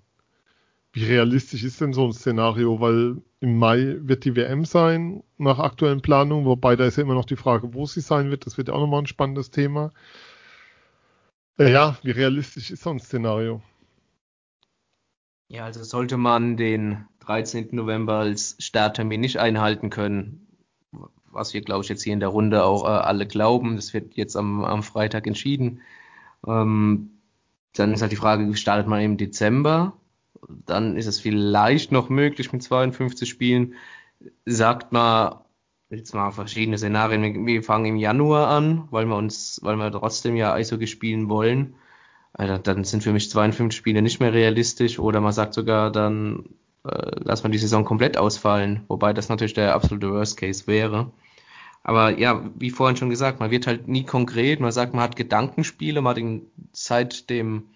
Wie realistisch ist denn so ein Szenario? Weil im Mai wird die WM sein, nach aktuellen Planungen, wobei da ist ja immer noch die Frage, wo sie sein wird. Das wird ja auch nochmal ein spannendes Thema. Äh, ja, wie realistisch ist so ein Szenario? Ja, also sollte man den 13. November als Starttermin nicht einhalten können, was wir, glaube ich, jetzt hier in der Runde auch äh, alle glauben, das wird jetzt am, am Freitag entschieden, ähm, dann ist halt die Frage, startet man im Dezember? Dann ist es vielleicht noch möglich mit 52 Spielen. Sagt man, jetzt mal verschiedene Szenarien, wir fangen im Januar an, weil wir uns, weil wir trotzdem ja Eishockey spielen wollen. Also dann sind für mich 52 Spiele nicht mehr realistisch oder man sagt sogar, dann äh, lass man die Saison komplett ausfallen, wobei das natürlich der absolute Worst Case wäre. Aber ja, wie vorhin schon gesagt, man wird halt nie konkret. Man sagt, man hat Gedankenspiele, man hat den, seit dem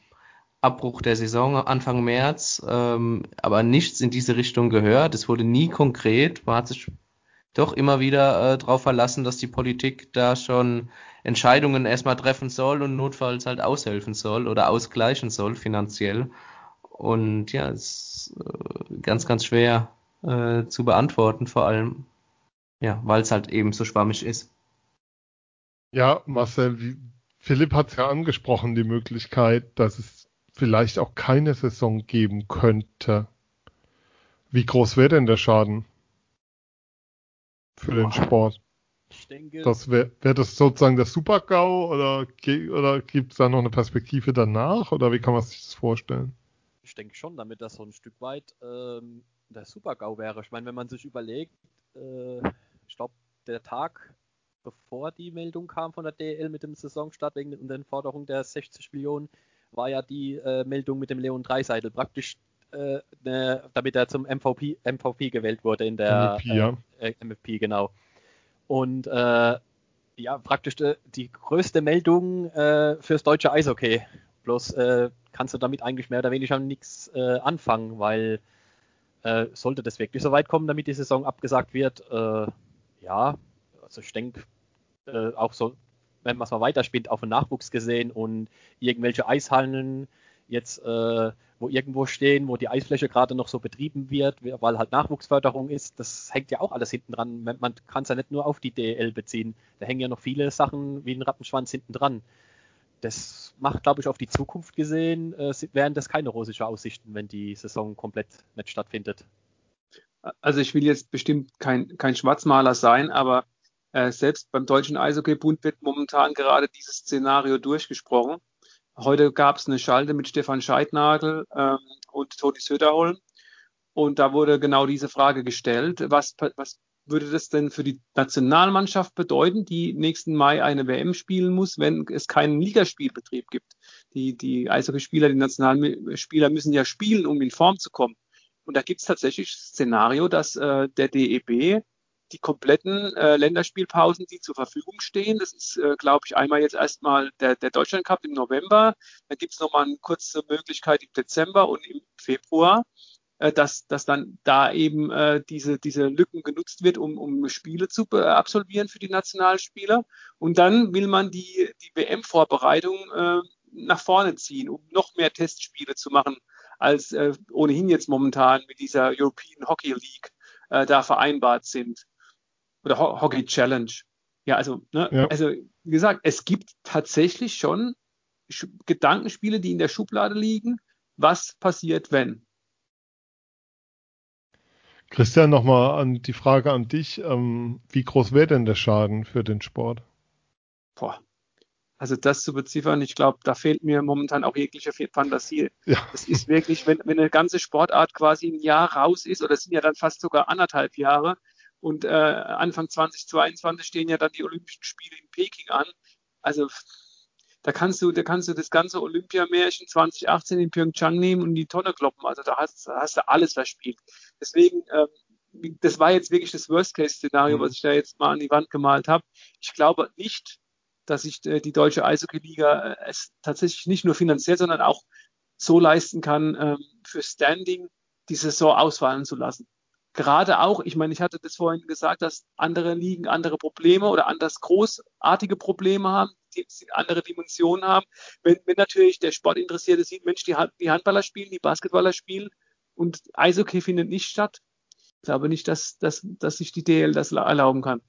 Abbruch der Saison Anfang März, ähm, aber nichts in diese Richtung gehört. Es wurde nie konkret. Man hat sich doch immer wieder äh, darauf verlassen, dass die Politik da schon Entscheidungen erstmal treffen soll und notfalls halt aushelfen soll oder ausgleichen soll finanziell. Und ja, es ist äh, ganz, ganz schwer äh, zu beantworten, vor allem ja, weil es halt eben so schwammig ist. Ja, Marcel, wie, Philipp hat es ja angesprochen, die Möglichkeit, dass es vielleicht auch keine Saison geben könnte. Wie groß wäre denn der Schaden für den Sport? Ich denke. Das wäre wär das sozusagen der Super-GAU oder, oder gibt es da noch eine Perspektive danach oder wie kann man sich das vorstellen? Ich denke schon, damit das so ein Stück weit ähm, der Super-GAU wäre. Ich meine, wenn man sich überlegt, äh, ich glaube, der Tag bevor die Meldung kam von der DL mit dem Saisonstart wegen der Forderung der 60 Millionen, war ja die äh, Meldung mit dem Leon Dreiseitel praktisch, äh, ne, damit er zum MVP, MVP gewählt wurde in der MVP, ja. äh, MVP genau. Und äh, ja, praktisch die, äh, die größte Meldung äh, fürs deutsche Eishockey. Bloß kannst du damit eigentlich mehr oder weniger nichts anfangen, weil sollte das wirklich so weit kommen, damit die Saison abgesagt wird, ja, also ich denke, äh, auch so, wenn man es mal weiterspielt, auf den Nachwuchs gesehen und irgendwelche Eishallen jetzt äh, wo irgendwo stehen, wo die Eisfläche gerade noch so betrieben wird, weil halt Nachwuchsförderung ist, das hängt ja auch alles hinten dran. Man kann es ja nicht nur auf die DL beziehen. Da hängen ja noch viele Sachen wie ein Rattenschwanz hinten dran. Das macht, glaube ich, auf die Zukunft gesehen, äh, wären das keine rosische Aussichten, wenn die Saison komplett nicht stattfindet also ich will jetzt bestimmt kein, kein Schwarzmaler sein, aber äh, selbst beim Deutschen Eishockeybund wird momentan gerade dieses Szenario durchgesprochen. Heute gab es eine Schalte mit Stefan Scheidnagel ähm, und Toni Söderholm. Und da wurde genau diese Frage gestellt. Was, was würde das denn für die Nationalmannschaft bedeuten, die nächsten Mai eine WM spielen muss, wenn es keinen Ligaspielbetrieb gibt? Die, die Eishockeyspieler, die Nationalspieler müssen ja spielen, um in Form zu kommen. Und da gibt es tatsächlich Szenario, dass äh, der DEB die kompletten äh, Länderspielpausen, die zur Verfügung stehen, das ist, äh, glaube ich, einmal jetzt erstmal der, der Deutschland Cup im November, dann gibt es nochmal eine kurze Möglichkeit im Dezember und im Februar, äh, dass, dass dann da eben äh, diese, diese Lücken genutzt wird, um, um Spiele zu äh, absolvieren für die Nationalspieler. Und dann will man die, die WM-Vorbereitung äh, nach vorne ziehen, um noch mehr Testspiele zu machen als äh, ohnehin jetzt momentan mit dieser European Hockey League äh, da vereinbart sind. Oder Ho Hockey Challenge. Ja, also, ne, ja. also wie gesagt, es gibt tatsächlich schon Sch Gedankenspiele, die in der Schublade liegen. Was passiert, wenn? Christian, nochmal an die Frage an dich. Ähm, wie groß wäre denn der Schaden für den Sport? Boah, also das zu beziffern, ich glaube, da fehlt mir momentan auch jegliche Fantasie. Ja. Das ist wirklich, wenn, wenn eine ganze Sportart quasi ein Jahr raus ist, oder es sind ja dann fast sogar anderthalb Jahre, und äh, Anfang 2022 stehen ja dann die Olympischen Spiele in Peking an. Also da kannst du, da kannst du das ganze Olympiamärchen 2018 in Pyeongchang nehmen und die Tonne kloppen. Also da hast, da hast du alles verspielt. Deswegen, ähm, das war jetzt wirklich das Worst-Case-Szenario, mhm. was ich da jetzt mal an die Wand gemalt habe. Ich glaube nicht, dass sich äh, die deutsche Eishockey-Liga äh, es tatsächlich nicht nur finanziell, sondern auch so leisten kann, ähm, für Standing die Saison ausfallen zu lassen. Gerade auch, ich meine, ich hatte das vorhin gesagt, dass andere Ligen andere Probleme oder anders großartige Probleme haben, die andere Dimensionen haben. Wenn, wenn natürlich der Sportinteressierte sieht, Mensch, die, die Handballer spielen, die Basketballer spielen und Eishockey findet nicht statt, ich glaube nicht, dass, dass, dass sich die DL das erlauben kann.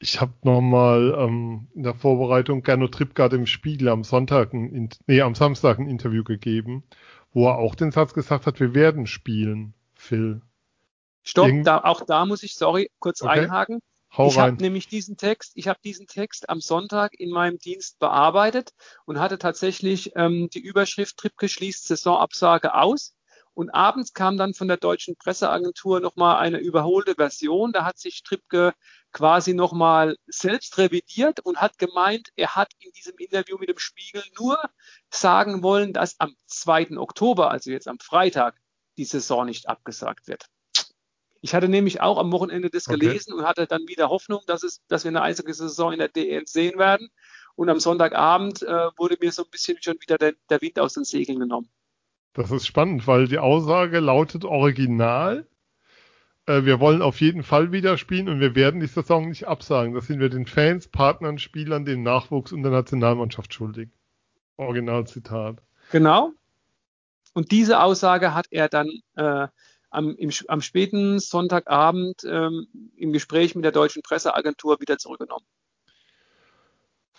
Ich habe nochmal ähm, in der Vorbereitung Gernot Trippgard im Spiegel am Sonntag, ein, nee, am Samstag ein Interview gegeben, wo er auch den Satz gesagt hat, wir werden spielen, Phil. Stopp, da, auch da muss ich, sorry, kurz okay. einhaken. Hau ich habe nämlich diesen Text, ich habe diesen Text am Sonntag in meinem Dienst bearbeitet und hatte tatsächlich ähm, die Überschrift Trippke schließt Saisonabsage aus. Und abends kam dann von der deutschen Presseagentur nochmal eine überholte Version. Da hat sich Trippke quasi nochmal selbst revidiert und hat gemeint, er hat in diesem Interview mit dem Spiegel nur sagen wollen, dass am 2. Oktober, also jetzt am Freitag, die Saison nicht abgesagt wird. Ich hatte nämlich auch am Wochenende das okay. gelesen und hatte dann wieder Hoffnung, dass, es, dass wir eine Eishockey-Saison in der DL sehen werden. Und am Sonntagabend äh, wurde mir so ein bisschen schon wieder der, der Wind aus den Segeln genommen. Das ist spannend, weil die Aussage lautet original. Äh, wir wollen auf jeden Fall wieder spielen und wir werden die Saison nicht absagen. Das sind wir den Fans, Partnern, Spielern, dem Nachwuchs und der Nationalmannschaft schuldig. Originalzitat. Genau. Und diese Aussage hat er dann äh, am, im, am späten Sonntagabend ähm, im Gespräch mit der deutschen Presseagentur wieder zurückgenommen.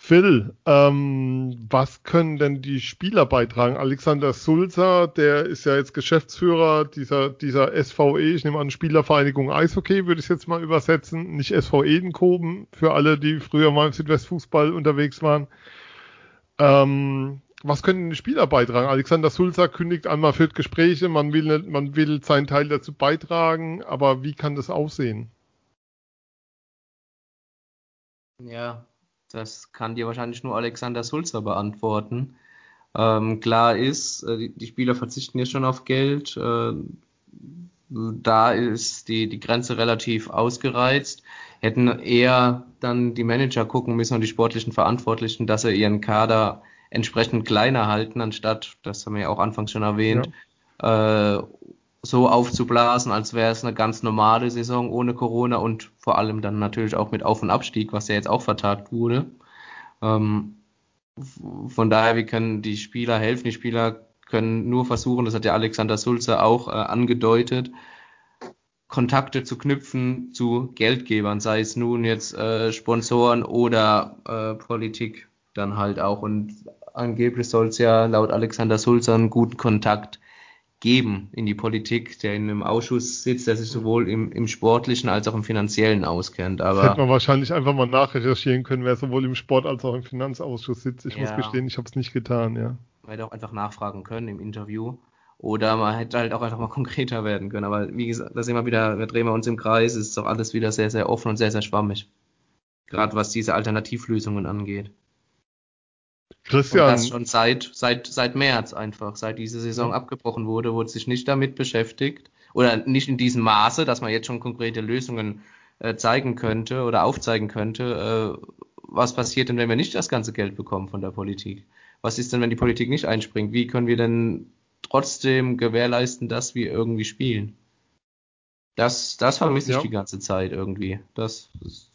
Phil, ähm, was können denn die Spieler beitragen? Alexander Sulzer, der ist ja jetzt Geschäftsführer dieser, dieser SVE, ich nehme an, Spielervereinigung Eishockey, würde ich jetzt mal übersetzen, nicht SVE Edenkoben, für alle, die früher mal im Südwestfußball unterwegs waren. Ähm, was können die Spieler beitragen? Alexander Sulzer kündigt an, man führt Gespräche, man will, man will seinen Teil dazu beitragen, aber wie kann das aussehen? Ja, das kann dir wahrscheinlich nur Alexander Sulzer beantworten. Ähm, klar ist, äh, die, die, Spieler verzichten ja schon auf Geld. Äh, da ist die, die Grenze relativ ausgereizt. Hätten eher dann die Manager gucken müssen und die sportlichen Verantwortlichen, dass sie ihren Kader entsprechend kleiner halten, anstatt, das haben wir ja auch anfangs schon erwähnt, ja. äh, so aufzublasen, als wäre es eine ganz normale Saison ohne Corona und vor allem dann natürlich auch mit Auf- und Abstieg, was ja jetzt auch vertagt wurde. Ähm, von daher, wir können die Spieler helfen. Die Spieler können nur versuchen, das hat ja Alexander Sulzer auch äh, angedeutet, Kontakte zu knüpfen zu Geldgebern, sei es nun jetzt äh, Sponsoren oder äh, Politik dann halt auch. Und angeblich soll es ja laut Alexander Sulzer einen guten Kontakt geben in die Politik, der in einem Ausschuss sitzt, der sich sowohl im, im sportlichen als auch im finanziellen auskennt. Aber das hätte man wahrscheinlich einfach mal nachrecherchieren können, wer sowohl im Sport als auch im Finanzausschuss sitzt. Ich ja. muss gestehen, ich habe es nicht getan, ja. Man hätte auch einfach nachfragen können im Interview. Oder man hätte halt auch einfach mal konkreter werden können. Aber wie gesagt, da sind wir wieder, wir drehen wir uns im Kreis, es ist doch alles wieder sehr, sehr offen und sehr, sehr schwammig. Gerade was diese Alternativlösungen angeht. Christian. Und das schon seit, seit, seit März einfach, seit diese Saison ja. abgebrochen wurde, wurde sich nicht damit beschäftigt oder nicht in diesem Maße, dass man jetzt schon konkrete Lösungen äh, zeigen könnte oder aufzeigen könnte, äh, was passiert denn, wenn wir nicht das ganze Geld bekommen von der Politik? Was ist denn, wenn die Politik nicht einspringt? Wie können wir denn trotzdem gewährleisten, dass wir irgendwie spielen? Das, das vermisse ich ja. die ganze Zeit irgendwie. Das ist,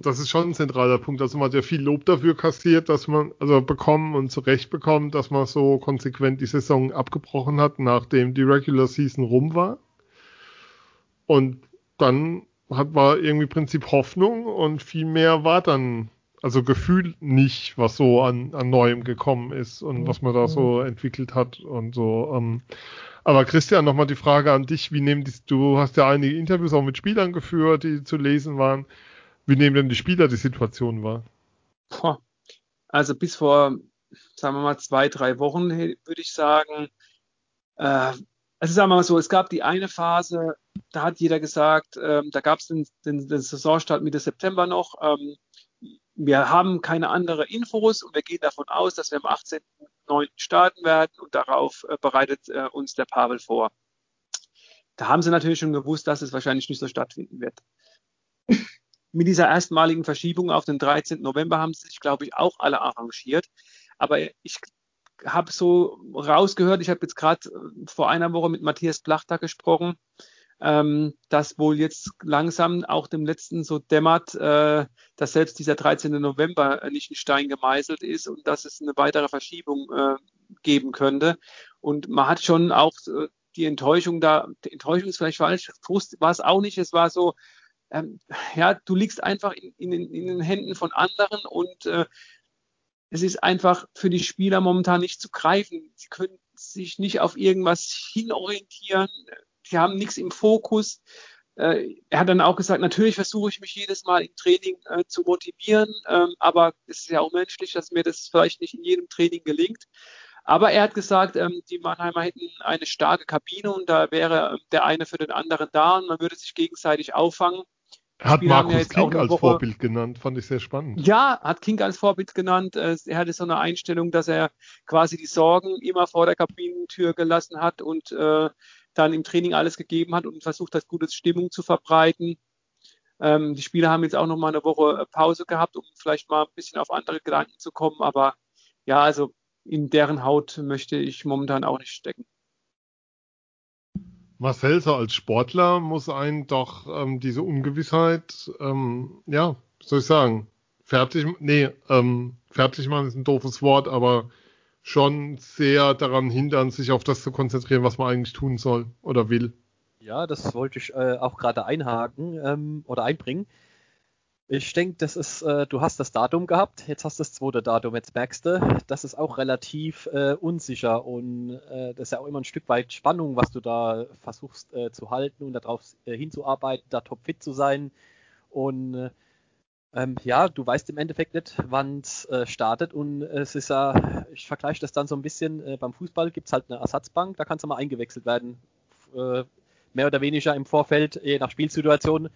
das ist schon ein zentraler Punkt. Also man hat ja viel Lob dafür kassiert, dass man, also bekommen und zurecht bekommen, dass man so konsequent die Saison abgebrochen hat, nachdem die Regular Season rum war. Und dann hat man irgendwie Prinzip Hoffnung und viel mehr war dann, also Gefühl nicht, was so an, an Neuem gekommen ist und was man da so entwickelt hat und so. Ähm, aber Christian, nochmal die Frage an dich. Wie nehmen die, du hast ja einige Interviews auch mit Spielern geführt, die zu lesen waren. Wie nehmen denn die Spieler die Situation wahr? Also bis vor, sagen wir mal, zwei, drei Wochen würde ich sagen, äh, also sagen wir mal so, es gab die eine Phase, da hat jeder gesagt, ähm, da gab es den, den, den Saisonstart Mitte September noch. Ähm, wir haben keine andere Infos und wir gehen davon aus, dass wir am 18. 9. starten werden und darauf äh, bereitet äh, uns der Pavel vor. Da haben sie natürlich schon gewusst, dass es wahrscheinlich nicht so stattfinden wird. Mit dieser erstmaligen Verschiebung auf den 13. November haben sie sich, glaube ich, auch alle arrangiert. Aber ich habe so rausgehört, ich habe jetzt gerade vor einer Woche mit Matthias Plachter gesprochen, ähm, dass wohl jetzt langsam auch dem letzten so dämmert, äh, dass selbst dieser 13. November nicht in Stein gemeißelt ist und dass es eine weitere Verschiebung äh, geben könnte. Und man hat schon auch äh, die Enttäuschung da, die Enttäuschung ist vielleicht falsch, Frust war es auch nicht, es war so, ähm, ja, du liegst einfach in, in, in, den Händen von anderen und äh, es ist einfach für die Spieler momentan nicht zu greifen. Sie können sich nicht auf irgendwas hinorientieren. Sie haben nichts im Fokus. Äh, er hat dann auch gesagt, natürlich versuche ich mich jedes Mal im Training äh, zu motivieren, ähm, aber es ist ja auch menschlich, dass mir das vielleicht nicht in jedem Training gelingt. Aber er hat gesagt, ähm, die Mannheimer hätten eine starke Kabine und da wäre ähm, der eine für den anderen da und man würde sich gegenseitig auffangen. Er hat Markus ja King als Woche, Vorbild genannt, fand ich sehr spannend. Ja, hat King als Vorbild genannt. Äh, er hatte so eine Einstellung, dass er quasi die Sorgen immer vor der Kabinentür gelassen hat und äh, dann im Training alles gegeben hat und versucht hat, gute Stimmung zu verbreiten. Ähm, die Spieler haben jetzt auch noch mal eine Woche äh, Pause gehabt, um vielleicht mal ein bisschen auf andere Gedanken zu kommen. Aber ja, also in deren Haut möchte ich momentan auch nicht stecken. Marcel, so als Sportler muss einen doch ähm, diese Ungewissheit, ähm, ja, soll ich sagen, fertig, nee, ähm, fertig machen ist ein doofes Wort, aber schon sehr daran hindern, sich auf das zu konzentrieren, was man eigentlich tun soll oder will. Ja, das wollte ich äh, auch gerade einhaken ähm, oder einbringen. Ich denke, das ist, äh, du hast das Datum gehabt, jetzt hast du das zweite Datum, jetzt merkst du, das ist auch relativ äh, unsicher und äh, das ist ja auch immer ein Stück weit Spannung, was du da versuchst äh, zu halten und darauf äh, hinzuarbeiten, da topfit zu sein. Und ähm, ja, du weißt im Endeffekt nicht, wann es startet und es ist ja, ich vergleiche das dann so ein bisschen, beim Fußball gibt es halt eine Ersatzbank, da kannst du mal eingewechselt werden. mehr oder weniger im Vorfeld, je nach Spielsituation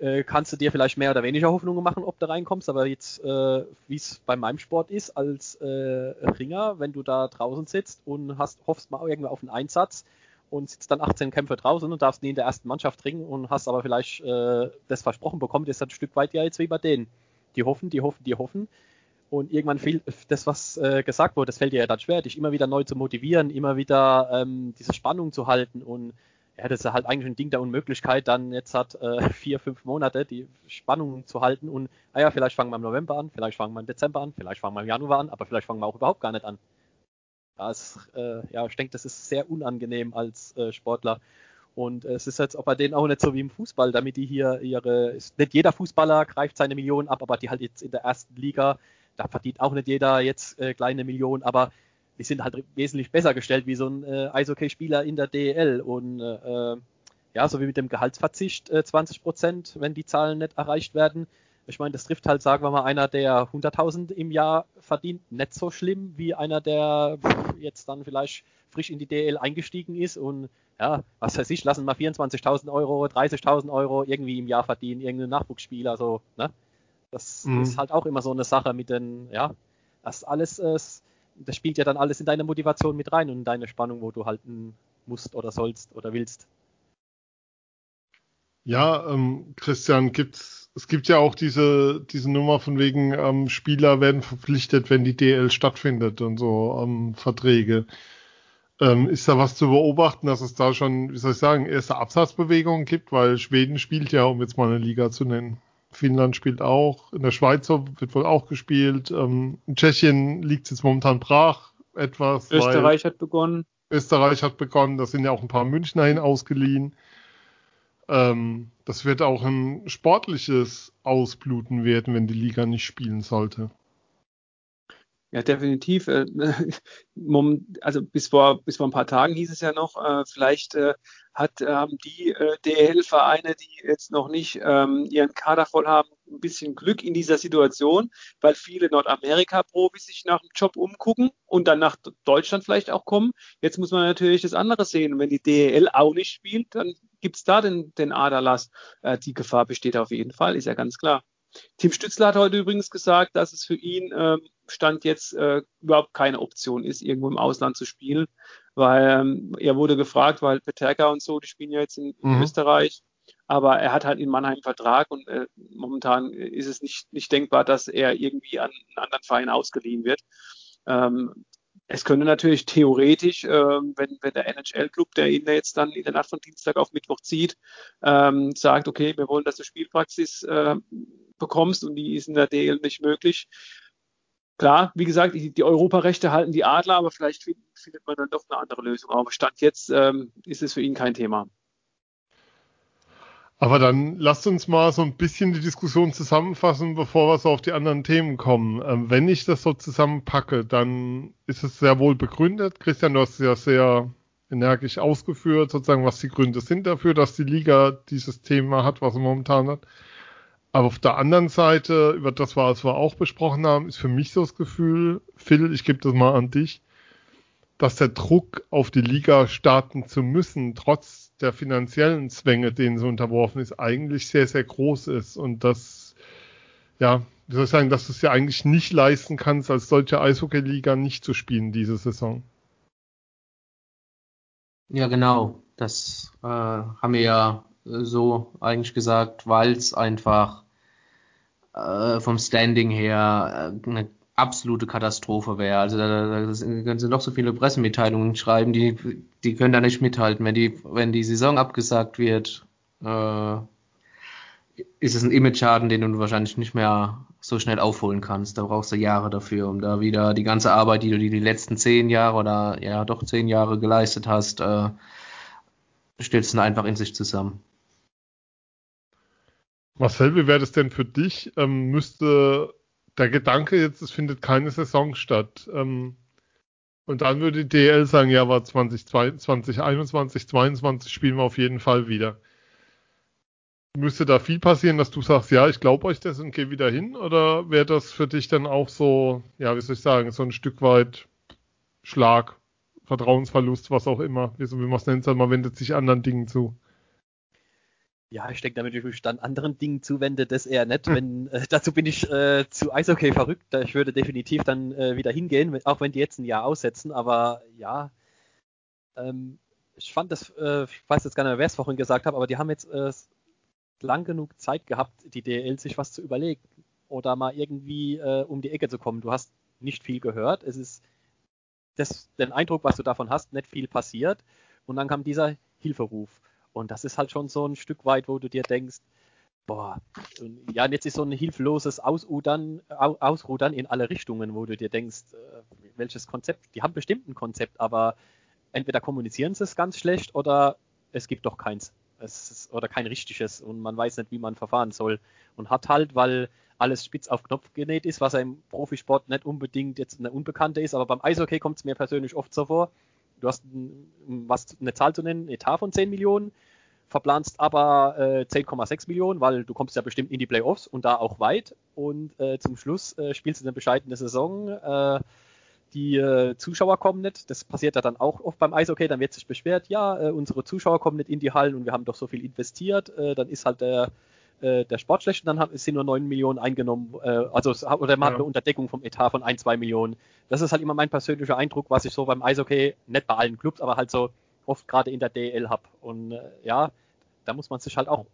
äh, kannst du dir vielleicht mehr oder weniger Hoffnungen machen, ob du reinkommst. Aber jetzt, äh, wie es bei meinem Sport ist, als äh, Ringer, wenn du da draußen sitzt und hast, hoffst mal irgendwie auf einen Einsatz und sitzt dann 18 Kämpfe draußen und darfst nie in der ersten Mannschaft ringen und hast aber vielleicht äh, das versprochen bekommen, das ist ein Stück weit ja jetzt wie bei denen. Die hoffen, die hoffen, die hoffen. Und irgendwann fehlt das, was äh, gesagt wurde, das fällt dir ja dann schwer, dich immer wieder neu zu motivieren, immer wieder ähm, diese Spannung zu halten und ja, das ist halt eigentlich ein Ding der Unmöglichkeit, dann jetzt hat äh, vier, fünf Monate die Spannung zu halten und, naja, ah vielleicht fangen wir im November an, vielleicht fangen wir im Dezember an, vielleicht fangen wir im Januar an, aber vielleicht fangen wir auch überhaupt gar nicht an. Das, äh, ja, ich denke, das ist sehr unangenehm als äh, Sportler. Und es ist jetzt bei denen auch nicht so wie im Fußball, damit die hier ihre, nicht jeder Fußballer greift seine Millionen ab, aber die halt jetzt in der ersten Liga, da verdient auch nicht jeder jetzt äh, kleine Millionen, aber die sind halt wesentlich besser gestellt wie so ein äh, Eishockey-Spieler in der DEL. Und äh, ja, so wie mit dem Gehaltsverzicht äh, 20 Prozent, wenn die Zahlen nicht erreicht werden. Ich meine, das trifft halt, sagen wir mal, einer, der 100.000 im Jahr verdient, nicht so schlimm wie einer, der jetzt dann vielleicht frisch in die DEL eingestiegen ist und ja, was weiß ich, lassen mal 24.000 Euro, 30.000 Euro irgendwie im Jahr verdienen, irgendein Nachwuchsspieler, so, ne? Das mhm. ist halt auch immer so eine Sache mit den, ja, das alles ist, das spielt ja dann alles in deine Motivation mit rein und in deine Spannung, wo du halten musst oder sollst oder willst. Ja, ähm, Christian, gibt's, es gibt ja auch diese, diese Nummer von wegen, ähm, Spieler werden verpflichtet, wenn die DL stattfindet und so ähm, Verträge. Ähm, ist da was zu beobachten, dass es da schon, wie soll ich sagen, erste Absatzbewegungen gibt, weil Schweden spielt ja, um jetzt mal eine Liga zu nennen. Finnland spielt auch, in der Schweiz wird wohl auch gespielt. Ähm, in Tschechien liegt es jetzt momentan brach etwas. Österreich hat begonnen. Österreich hat begonnen, da sind ja auch ein paar Münchner hin ausgeliehen. Ähm, das wird auch ein sportliches Ausbluten werden, wenn die Liga nicht spielen sollte. Ja, definitiv. Äh, also bis vor, bis vor ein paar Tagen hieß es ja noch, äh, vielleicht äh, hat, haben die DL-Vereine, die jetzt noch nicht ähm, ihren Kader voll haben, ein bisschen Glück in dieser Situation, weil viele Nordamerika-Profis sich nach dem Job umgucken und dann nach Deutschland vielleicht auch kommen. Jetzt muss man natürlich das andere sehen. Wenn die DL auch nicht spielt, dann gibt's da den, den Aderlass. Die Gefahr besteht auf jeden Fall, ist ja ganz klar. Tim Stützler hat heute übrigens gesagt, dass es für ihn ähm, Stand jetzt äh, überhaupt keine Option ist, irgendwo im Ausland zu spielen, weil ähm, er wurde gefragt, weil Peterka und so, die spielen ja jetzt in, in mhm. Österreich, aber er hat halt in Mannheim einen Vertrag und äh, momentan ist es nicht, nicht denkbar, dass er irgendwie an einen anderen Verein ausgeliehen wird. Ähm, es könnte natürlich theoretisch, äh, wenn, wenn der NHL-Club, der ihn jetzt dann in der Nacht von Dienstag auf Mittwoch zieht, ähm, sagt, okay, wir wollen, dass du Spielpraxis äh, bekommst und die ist in der DL nicht möglich. Klar, wie gesagt, die, die Europarechte halten die Adler, aber vielleicht findet, findet man dann doch eine andere Lösung. Aber Stand jetzt ähm, ist es für ihn kein Thema. Aber dann lasst uns mal so ein bisschen die Diskussion zusammenfassen, bevor wir so auf die anderen Themen kommen. Ähm, wenn ich das so zusammenpacke, dann ist es sehr wohl begründet. Christian, du hast ja sehr energisch ausgeführt, sozusagen, was die Gründe sind dafür, dass die Liga dieses Thema hat, was er momentan hat. Aber auf der anderen Seite, über das, was wir auch besprochen haben, ist für mich so das Gefühl, Phil, ich gebe das mal an dich, dass der Druck auf die Liga starten zu müssen, trotz der finanziellen Zwänge, denen sie unterworfen ist, eigentlich sehr, sehr groß ist und das, ja, wie soll ich sagen, dass du es ja eigentlich nicht leisten kannst, als solche Eishockey-Liga nicht zu spielen diese Saison. Ja, genau. Das äh, haben wir ja so eigentlich gesagt, weil es einfach äh, vom Standing her äh, eine absolute Katastrophe wäre. Also da, da können sie noch so viele Pressemitteilungen schreiben, die, die können da nicht mithalten. Wenn die, wenn die Saison abgesagt wird, äh, ist es ein Image-Schaden, den du wahrscheinlich nicht mehr so schnell aufholen kannst. Da brauchst du Jahre dafür, um da wieder die ganze Arbeit, die du die, die letzten zehn Jahre oder ja doch zehn Jahre geleistet hast, äh, stürzen einfach in sich zusammen. Marcel, wie wäre das denn für dich? Ähm, müsste der Gedanke jetzt, es findet keine Saison statt. Ähm, und dann würde die DL sagen, ja, aber 2021, 2022 spielen wir auf jeden Fall wieder. Müsste da viel passieren, dass du sagst, ja, ich glaube euch das und gehe wieder hin? Oder wäre das für dich dann auch so, ja, wie soll ich sagen, so ein Stück weit Schlag, Vertrauensverlust, was auch immer, wie, wie man es nennt, man wendet sich anderen Dingen zu? Ja, ich denke, damit ich mich dann anderen Dingen zuwende, das eher nicht. Wenn, äh, dazu bin ich äh, zu Eishockey verrückt. Ich würde definitiv dann äh, wieder hingehen, auch wenn die jetzt ein Jahr aussetzen. Aber ja, ähm, ich fand das, äh, ich weiß jetzt gar nicht mehr, wer es vorhin gesagt hat, aber die haben jetzt äh, lang genug Zeit gehabt, die DL sich was zu überlegen oder mal irgendwie äh, um die Ecke zu kommen. Du hast nicht viel gehört. Es ist das, den Eindruck, was du davon hast, nicht viel passiert. Und dann kam dieser Hilferuf. Und das ist halt schon so ein Stück weit, wo du dir denkst, boah, ja, und jetzt ist so ein hilfloses Ausrudern, Ausrudern in alle Richtungen, wo du dir denkst, äh, welches Konzept, die haben bestimmt ein Konzept, aber entweder kommunizieren sie es ganz schlecht oder es gibt doch keins. Ist, oder kein richtiges und man weiß nicht, wie man verfahren soll. Und hat halt, weil alles spitz auf Knopf genäht ist, was im Profisport nicht unbedingt jetzt eine Unbekannte ist, aber beim Eishockey kommt es mir persönlich oft so vor, du hast was eine Zahl zu nennen, Etat von 10 Millionen, verplanst aber äh, 10,6 Millionen, weil du kommst ja bestimmt in die Playoffs und da auch weit. Und äh, zum Schluss äh, spielst du eine bescheidene Saison. Äh, die äh, Zuschauer kommen nicht, das passiert ja dann auch oft beim Eishockey, dann wird sich beschwert, ja, äh, unsere Zuschauer kommen nicht in die Hallen und wir haben doch so viel investiert, dann ist halt der äh, der Sport schlecht und dann haben, sind nur 9 Millionen eingenommen, äh, also oder man ja. hat eine Unterdeckung vom Etat von 1, 2 Millionen. Das ist halt immer mein persönlicher Eindruck, was ich so beim Eishockey, nicht bei allen Clubs, aber halt so oft gerade in der DL habe. Und äh, ja, da muss man sich halt auch,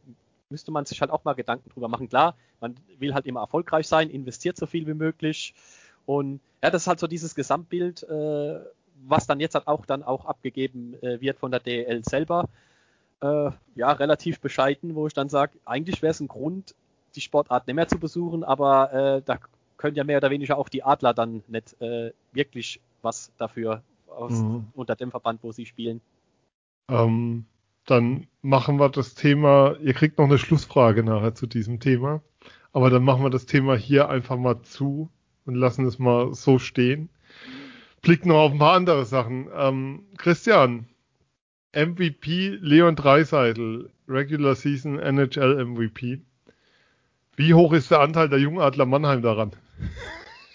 müsste man sich halt auch mal Gedanken drüber machen. Klar, man will halt immer erfolgreich sein, investiert so viel wie möglich. Und ja, das ist halt so dieses Gesamtbild, äh, was dann jetzt halt auch dann auch abgegeben äh, wird von der DL selber äh, ja, relativ bescheiden, wo ich dann sage, eigentlich wäre es ein Grund, die Sportart nicht mehr zu besuchen, aber äh, da können ja mehr oder weniger auch die Adler dann nicht äh, wirklich was dafür aus, mhm. unter dem Verband, wo sie spielen. Ähm, dann machen wir das Thema, ihr kriegt noch eine Schlussfrage nachher zu diesem Thema, aber dann machen wir das Thema hier einfach mal zu und lassen es mal so stehen. Blicken noch auf ein paar andere Sachen. Ähm, Christian, MVP Leon Dreiseitel, Regular Season NHL MVP. Wie hoch ist der Anteil der Jungadler Mannheim daran?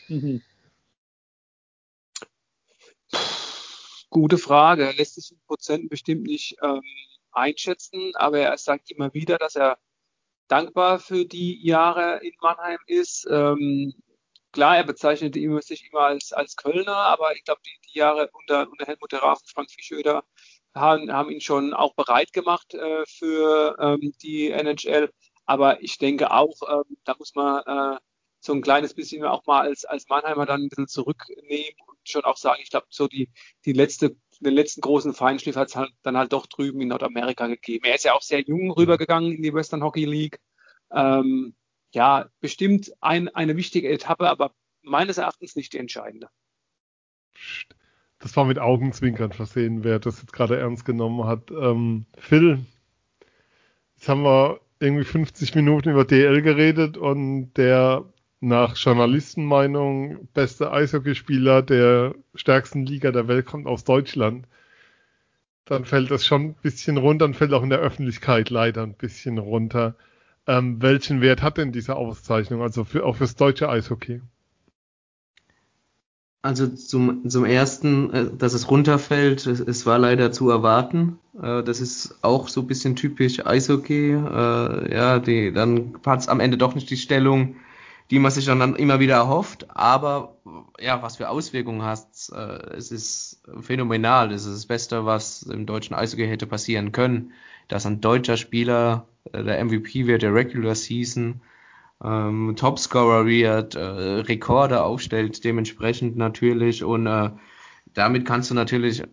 Gute Frage. Lässt sich in Prozenten bestimmt nicht ähm, einschätzen, aber er sagt immer wieder, dass er dankbar für die Jahre in Mannheim ist. Ähm, klar, er bezeichnet sich immer als, als Kölner, aber ich glaube, die, die Jahre unter, unter Helmut der Rafen, Frank Fischöder haben, haben ihn schon auch bereit gemacht äh, für ähm, die NHL. Aber ich denke auch, ähm, da muss man äh, so ein kleines bisschen auch mal als, als Mannheimer dann ein bisschen zurücknehmen und schon auch sagen, ich glaube, so die, die letzte, den letzten großen Feinschliff hat es halt dann halt doch drüben in Nordamerika gegeben. Er ist ja auch sehr jung rübergegangen in die Western Hockey League. Ähm, ja, bestimmt ein, eine wichtige Etappe, aber meines Erachtens nicht die entscheidende. Das war mit Augenzwinkern versehen, wer das jetzt gerade ernst genommen hat. Ähm, Phil, jetzt haben wir irgendwie 50 Minuten über DL geredet und der nach Journalistenmeinung beste Eishockeyspieler der stärksten Liga der Welt kommt aus Deutschland. Dann fällt das schon ein bisschen runter und fällt auch in der Öffentlichkeit leider ein bisschen runter. Ähm, welchen Wert hat denn diese Auszeichnung, also für, auch fürs deutsche Eishockey? Also zum, zum ersten, äh, dass es runterfällt, es, es war leider zu erwarten. Äh, das ist auch so ein bisschen typisch Eishockey. Äh, ja, die, dann hat es am Ende doch nicht die Stellung, die man sich dann immer wieder erhofft. Aber ja, was für Auswirkungen hat es? ist phänomenal. Es ist das Beste, was im deutschen Eishockey hätte passieren können, dass ein deutscher Spieler der MVP wird der Regular Season ähm, Topscorer wird, äh, Rekorde aufstellt, dementsprechend natürlich und äh, damit kannst du natürlich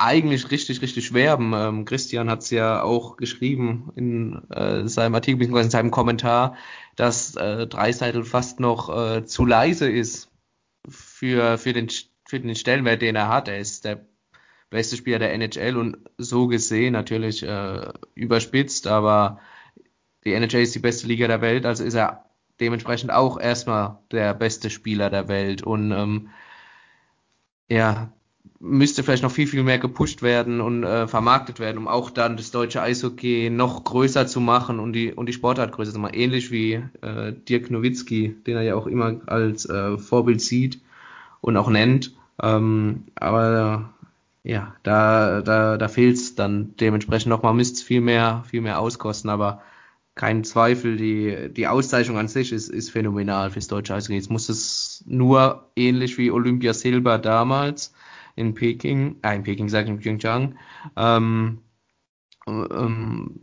eigentlich richtig, richtig werben. Ähm, Christian hat es ja auch geschrieben in äh, seinem Artikel bzw. in seinem Kommentar, dass äh, Dreiseitel fast noch äh, zu leise ist für, für, den, für den Stellenwert, den er hat. Er ist der beste Spieler der NHL und so gesehen natürlich äh, überspitzt, aber die NHL ist die beste Liga der Welt, also ist er dementsprechend auch erstmal der beste Spieler der Welt und ähm, ja, müsste vielleicht noch viel, viel mehr gepusht werden und äh, vermarktet werden, um auch dann das deutsche Eishockey noch größer zu machen und die, und die Sportart größer zu machen. Ähnlich wie äh, Dirk Nowitzki, den er ja auch immer als äh, Vorbild sieht und auch nennt. Ähm, aber ja, da, da, da fehlt es dann dementsprechend nochmal, müsste es viel mehr, viel mehr auskosten, aber kein Zweifel, die, die Auszeichnung an sich ist, ist phänomenal fürs deutsche Eishockey. Jetzt muss es nur ähnlich wie Olympia Silber damals in Peking, äh, in Peking sage ich in Pyeongchang, ähm, ähm,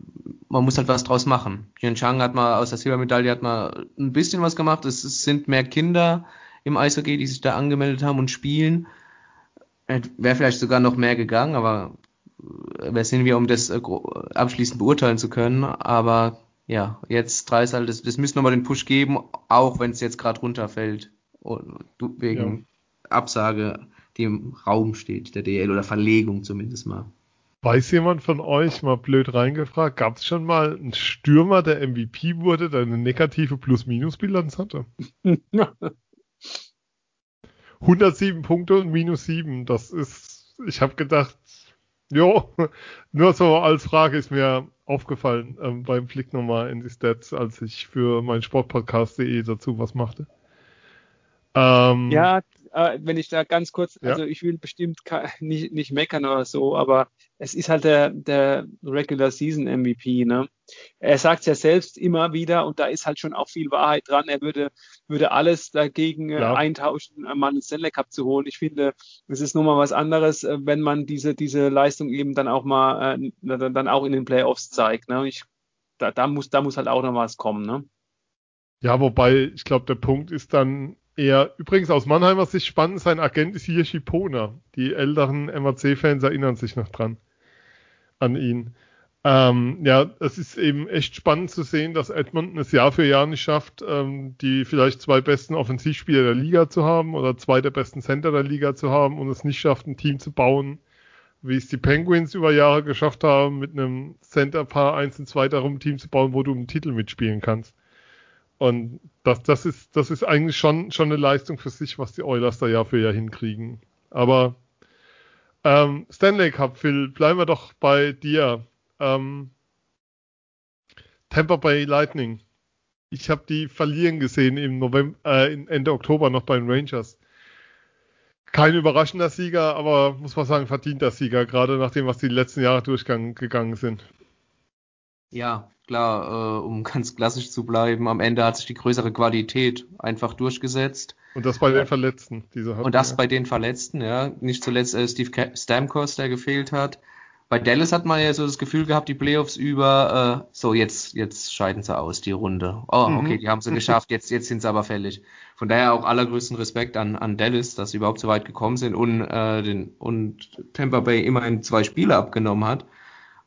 man muss halt was draus machen. Pyeongchang hat mal aus der Silbermedaille hat mal ein bisschen was gemacht. Es, es sind mehr Kinder im Eishockey, die sich da angemeldet haben und spielen. Wäre vielleicht sogar noch mehr gegangen, aber wer sind wir, um das äh, abschließend beurteilen zu können? Aber ja, jetzt Dreisal, das, das müssen nochmal den Push geben, auch wenn es jetzt gerade runterfällt. wegen ja. Absage, die im Raum steht, der DL oder Verlegung zumindest mal. Weiß jemand von euch, mal blöd reingefragt, gab es schon mal einen Stürmer, der MVP wurde, der eine negative Plus-Minus-Bilanz hatte? 107 Punkte und minus 7, das ist, ich habe gedacht, jo, nur so als Frage ist mir aufgefallen ähm, beim Blick nochmal in die Stats, als ich für mein Sportpodcast.de dazu was machte. Ähm, ja, äh, wenn ich da ganz kurz, ja. also ich will bestimmt nicht, nicht meckern oder so, aber es ist halt der, der Regular Season MVP, ne? Er sagt es ja selbst immer wieder und da ist halt schon auch viel Wahrheit dran. Er würde, würde alles dagegen äh, ja. eintauschen, mal einen Stanley Cup zu holen. Ich finde, es ist nun mal was anderes, äh, wenn man diese, diese Leistung eben dann auch mal, äh, dann auch in den Playoffs zeigt, ne? Ich, da, da muss, da muss halt auch noch was kommen, ne? Ja, wobei, ich glaube, der Punkt ist dann, er, übrigens aus Mannheimer Sicht spannend, sein Agent ist hier Schipona. Die älteren MAC-Fans erinnern sich noch dran. An ihn. Ähm, ja, es ist eben echt spannend zu sehen, dass Edmonton es Jahr für Jahr nicht schafft, ähm, die vielleicht zwei besten Offensivspieler der Liga zu haben oder zwei der besten Center der Liga zu haben und es nicht schafft, ein Team zu bauen, wie es die Penguins über Jahre geschafft haben, mit einem Center-Paar 1 und 2 darum ein Team zu bauen, wo du einen Titel mitspielen kannst. Und das, das ist, das ist eigentlich schon, schon eine Leistung für sich, was die Oilers da Jahr für Jahr hinkriegen. Aber ähm, Stanley Cup, Phil, bleiben wir doch bei dir. Ähm, Tampa Bay Lightning. Ich habe die verlieren gesehen im November, äh, Ende Oktober noch bei den Rangers. Kein überraschender Sieger, aber muss man sagen, verdienter Sieger, gerade nach dem, was die letzten Jahre durchgegangen sind. Ja, klar, äh, um ganz klassisch zu bleiben, am Ende hat sich die größere Qualität einfach durchgesetzt. Und das bei den Verletzten, diese hatten, Und das ja. bei den Verletzten, ja. Nicht zuletzt äh, Steve Stamkos, der gefehlt hat. bei Dallas hat man ja so das Gefühl gehabt, die Playoffs über, äh, so jetzt, jetzt scheiden sie aus, die Runde. Oh, mhm. okay, die haben sie geschafft, jetzt, jetzt sind sie aber fällig. Von daher auch allergrößten Respekt an, an Dallas, dass sie überhaupt so weit gekommen sind und, äh, den, und Tampa Bay immerhin zwei Spiele abgenommen hat.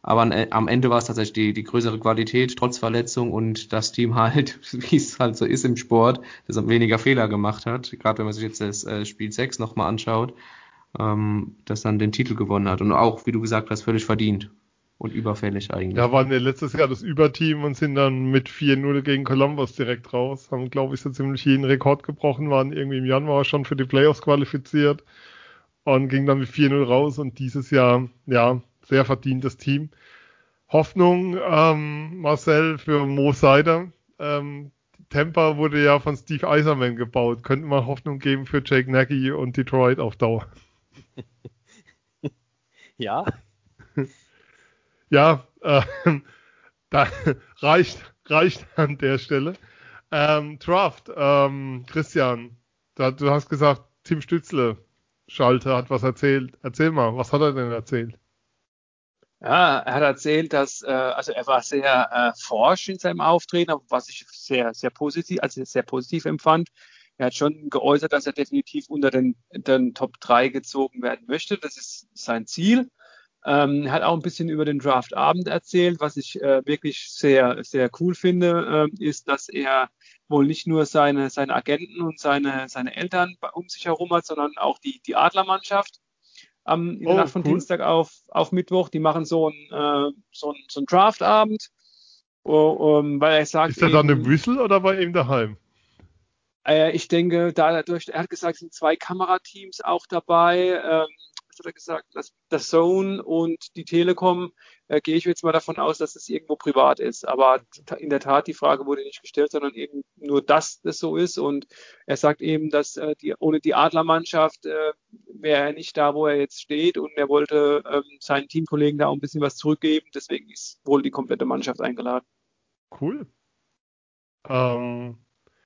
Aber an, am Ende war es tatsächlich die, die größere Qualität, trotz Verletzung und das Team halt, wie es halt so ist im Sport, das weniger Fehler gemacht hat. Gerade wenn man sich jetzt das äh, Spiel 6 nochmal anschaut ähm, das dann den Titel gewonnen hat. Und auch, wie du gesagt hast, völlig verdient und überfällig eigentlich. Da waren wir letztes Jahr das Überteam und sind dann mit 4-0 gegen Columbus direkt raus. Haben, glaube ich, so ziemlich jeden Rekord gebrochen, waren irgendwie im Januar schon für die Playoffs qualifiziert und ging dann mit 4-0 raus und dieses Jahr, ja, sehr verdientes Team. Hoffnung, ähm, Marcel, für Mo Seider. Ähm, Tampa wurde ja von Steve Eiserman gebaut. Könnte man Hoffnung geben für Jake Nagy und Detroit auf Dauer? ja. Ja, äh, da reicht, reicht an der Stelle. Ähm, Draft, ähm, Christian, da, du hast gesagt, Tim Stützle, Schalter, hat was erzählt. Erzähl mal, was hat er denn erzählt? Ja, er hat erzählt, dass äh, also er war sehr äh, forsch in seinem Auftreten, was ich sehr sehr positiv, also sehr positiv empfand. Er hat schon geäußert, dass er definitiv unter den, den Top 3 gezogen werden möchte. Das ist sein Ziel. Ähm, hat auch ein bisschen über den Draftabend erzählt. Was ich äh, wirklich sehr, sehr cool finde, äh, ist, dass er wohl nicht nur seine, seine Agenten und seine, seine Eltern um sich herum hat, sondern auch die, die Adlermannschaft. Ähm, in der oh, Nacht von cool. Dienstag auf, auf Mittwoch. Die machen so einen äh, so ein, so ein Draftabend. Oh, um, weil er sagt. Ist er dann im Whistle oder bei ihm daheim? Äh, ich denke, dadurch, er hat gesagt, es sind zwei Kamerateams auch dabei. Ähm, er gesagt? Das, das Zone und die Telekom. Äh, gehe ich jetzt mal davon aus, dass es irgendwo privat ist. Aber in der Tat, die Frage wurde nicht gestellt, sondern eben nur, dass das so ist. Und er sagt eben, dass äh, die, ohne die Adlermannschaft äh, wäre er nicht da, wo er jetzt steht. Und er wollte ähm, seinen Teamkollegen da auch ein bisschen was zurückgeben. Deswegen ist wohl die komplette Mannschaft eingeladen. Cool. Ähm,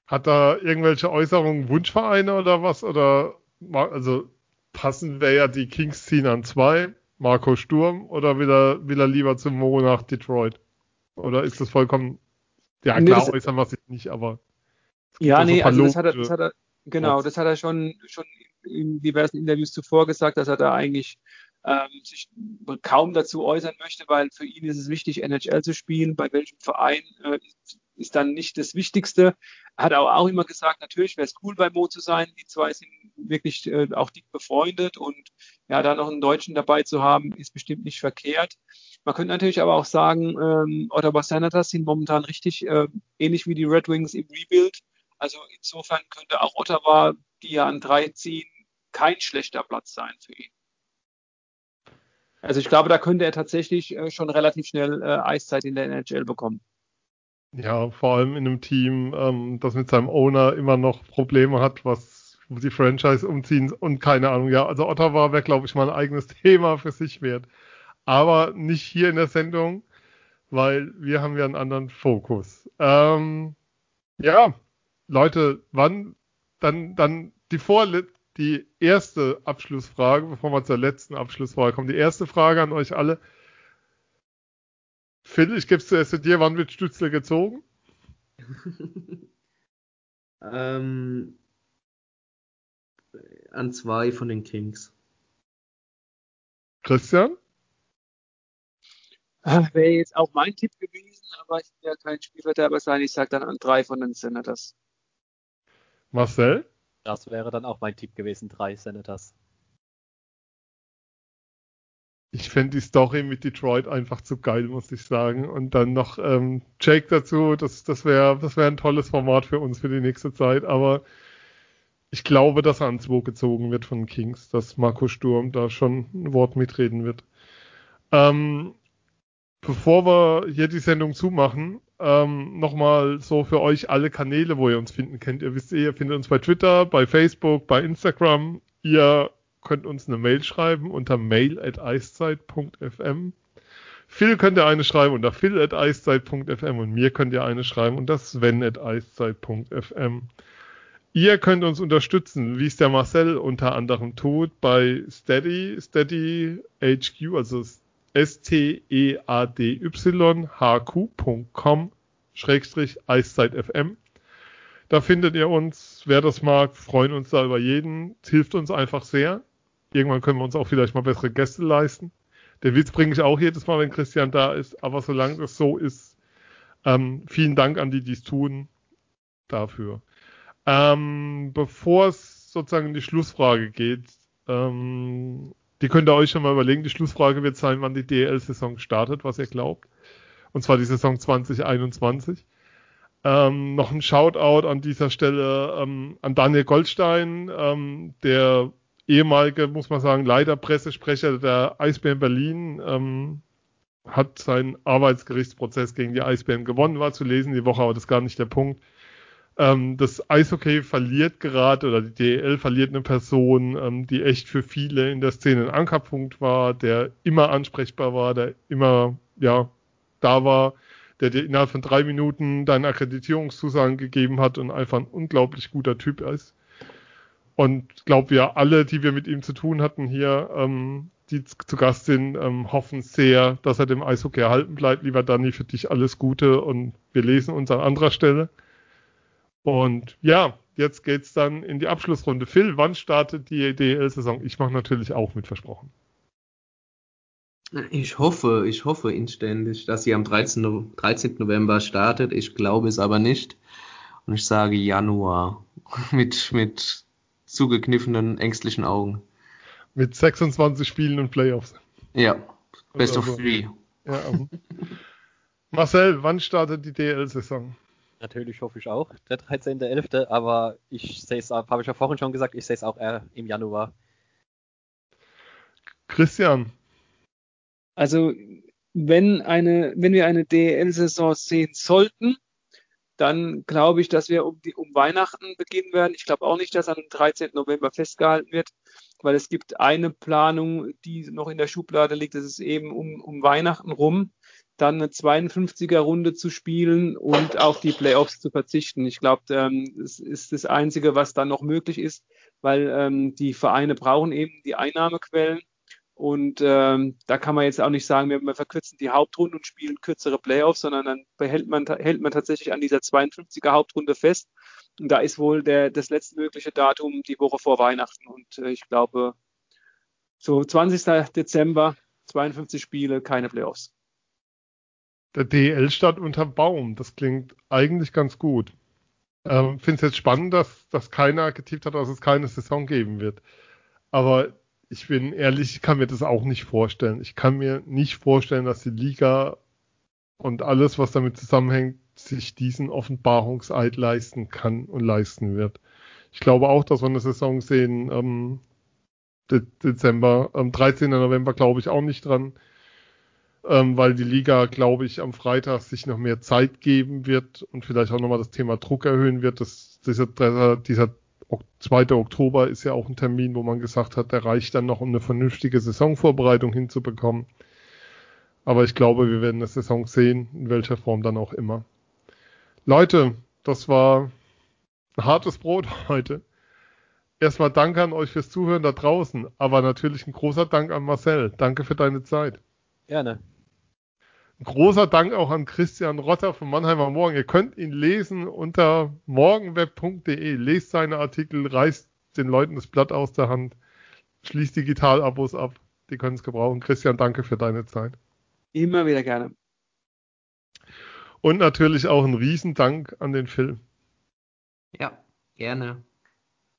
hat da irgendwelche Äußerungen Wunschvereine oder was? Oder also passend wäre ja die Kings ziehen an zwei, Marco Sturm, oder will er, will er lieber zum Mo nach Detroit? Oder ist das vollkommen, ja klar, nee, äußern wir sich nicht, aber. Ja, nee, so also das hat er, das hat er, genau, das hat er schon, schon in diversen Interviews zuvor gesagt, dass er da eigentlich ähm, sich kaum dazu äußern möchte, weil für ihn ist es wichtig, NHL zu spielen. Bei welchem Verein äh, ist dann nicht das Wichtigste. Hat auch immer gesagt, natürlich wäre es cool bei Mo zu sein. Die zwei sind wirklich äh, auch dick befreundet und ja, da noch einen Deutschen dabei zu haben, ist bestimmt nicht verkehrt. Man könnte natürlich aber auch sagen, ähm, Ottawa Senators sind momentan richtig äh, ähnlich wie die Red Wings im Rebuild. Also insofern könnte auch Ottawa, die ja an drei ziehen, kein schlechter Platz sein für ihn. Also ich glaube, da könnte er tatsächlich äh, schon relativ schnell äh, Eiszeit in der NHL bekommen. Ja, vor allem in einem Team, ähm, das mit seinem Owner immer noch Probleme hat, was die Franchise umziehen und keine Ahnung. Ja, also Ottawa wäre, glaube ich, mal ein eigenes Thema für sich wert. Aber nicht hier in der Sendung, weil wir haben ja einen anderen Fokus. Ähm, ja, Leute, wann dann dann die Vorle die erste Abschlussfrage, bevor wir zur letzten Abschlussfrage kommen. Die erste Frage an euch alle. Phil, ich gebe es zuerst zu dir. Wann wird Stützle gezogen? ähm, an zwei von den Kings. Christian? Wäre jetzt auch mein Tipp gewesen, aber ich will ja kein Spielverderber sein. Ich sage dann an drei von den Senators. Marcel? Das wäre dann auch mein Tipp gewesen, drei Senators. Ich fände die Story mit Detroit einfach zu geil, muss ich sagen. Und dann noch ähm, Jake dazu, das, das wäre das wär ein tolles Format für uns für die nächste Zeit. Aber ich glaube, dass er ans Wo gezogen wird von Kings, dass Marco Sturm da schon ein Wort mitreden wird. Ähm, bevor wir hier die Sendung zumachen, ähm, nochmal so für euch alle Kanäle, wo ihr uns finden könnt. Ihr wisst eh, ihr findet uns bei Twitter, bei Facebook, bei Instagram. Ihr könnt uns eine Mail schreiben unter mail at eiszeit.fm. Phil könnt ihr eine schreiben unter phil at eiszeit.fm und mir könnt ihr eine schreiben unter sven at eiszeit.fm. Ihr könnt uns unterstützen, wie es der Marcel unter anderem tut, bei Steady, Steady HQ, also steadyhq.com Schrägstrich EiszeitFM. Da findet ihr uns, wer das mag, freuen uns da über jeden. Es hilft uns einfach sehr. Irgendwann können wir uns auch vielleicht mal bessere Gäste leisten. Der Witz bringe ich auch jedes Mal, wenn Christian da ist. Aber solange das so ist, ähm, vielen Dank an die, die es tun, dafür. Ähm, bevor es sozusagen in die Schlussfrage geht, ähm, die könnt ihr euch schon mal überlegen. Die Schlussfrage wird sein, wann die DL-Saison startet, was ihr glaubt. Und zwar die Saison 2021. Ähm, noch ein Shoutout an dieser Stelle ähm, an Daniel Goldstein, ähm, der ehemalige, muss man sagen, leider Pressesprecher der Eisbären Berlin, ähm, hat seinen Arbeitsgerichtsprozess gegen die Eisbären gewonnen, war zu lesen die Woche, aber das ist gar nicht der Punkt. Ähm, das Eishockey verliert gerade oder die DEL verliert eine Person, ähm, die echt für viele in der Szene ein Ankerpunkt war, der immer ansprechbar war, der immer ja da war, der dir innerhalb von drei Minuten deine Akkreditierungszusagen gegeben hat und einfach ein unglaublich guter Typ ist. Und glaube wir alle, die wir mit ihm zu tun hatten hier, ähm, die zu Gast sind, ähm, hoffen sehr, dass er dem Eishockey erhalten bleibt. Lieber Danny, für dich alles Gute und wir lesen uns an anderer Stelle. Und ja, jetzt geht's dann in die Abschlussrunde. Phil, wann startet die DL-Saison? Ich mache natürlich auch mit versprochen. Ich hoffe, ich hoffe inständig, dass sie am 13. 13. November startet. Ich glaube es aber nicht. Und ich sage Januar mit, mit zugekniffenen, ängstlichen Augen. Mit 26 Spielen und Playoffs. Ja, best of three. Ja, um. Marcel, wann startet die DL-Saison? Natürlich hoffe ich auch, der 13.11., aber ich sehe es, habe ich ja vorhin schon gesagt, ich sehe es auch eher im Januar. Christian. Also, wenn eine, wenn wir eine DL-Saison sehen sollten, dann glaube ich, dass wir um, die, um Weihnachten beginnen werden. Ich glaube auch nicht, dass an dem 13. November festgehalten wird, weil es gibt eine Planung, die noch in der Schublade liegt. Das ist eben um, um Weihnachten rum dann eine 52er Runde zu spielen und auf die Playoffs zu verzichten. Ich glaube, ähm, das ist das Einzige, was dann noch möglich ist, weil ähm, die Vereine brauchen eben die Einnahmequellen. Und ähm, da kann man jetzt auch nicht sagen, wir, verkürzen die Hauptrunde und spielen kürzere Playoffs, sondern dann behält man, hält man tatsächlich an dieser 52er Hauptrunde fest. Und da ist wohl der, das letztmögliche Datum die Woche vor Weihnachten. Und äh, ich glaube, so 20. Dezember, 52 Spiele, keine Playoffs der DL statt unter Baum. Das klingt eigentlich ganz gut. Ähm, Finde es jetzt spannend, dass, dass keiner getippt hat, dass es keine Saison geben wird. Aber ich bin ehrlich, ich kann mir das auch nicht vorstellen. Ich kann mir nicht vorstellen, dass die Liga und alles, was damit zusammenhängt, sich diesen Offenbarungseid leisten kann und leisten wird. Ich glaube auch, dass wir eine Saison sehen, ähm, Dezember, ähm, 13. November glaube ich auch nicht dran ähm, weil die Liga, glaube ich, am Freitag sich noch mehr Zeit geben wird und vielleicht auch nochmal das Thema Druck erhöhen wird. Das, dieser, dieser 2. Oktober ist ja auch ein Termin, wo man gesagt hat, der reicht dann noch, um eine vernünftige Saisonvorbereitung hinzubekommen. Aber ich glaube, wir werden eine Saison sehen, in welcher Form dann auch immer. Leute, das war ein hartes Brot heute. Erstmal danke an euch fürs Zuhören da draußen, aber natürlich ein großer Dank an Marcel. Danke für deine Zeit. Gerne großer Dank auch an Christian Rotter von Mannheimer Morgen. Ihr könnt ihn lesen unter morgenweb.de. Lest seine Artikel, reißt den Leuten das Blatt aus der Hand, schließt Digital-Abos ab. Die können es gebrauchen. Christian, danke für deine Zeit. Immer wieder gerne. Und natürlich auch ein Riesendank an den Film. Ja, gerne.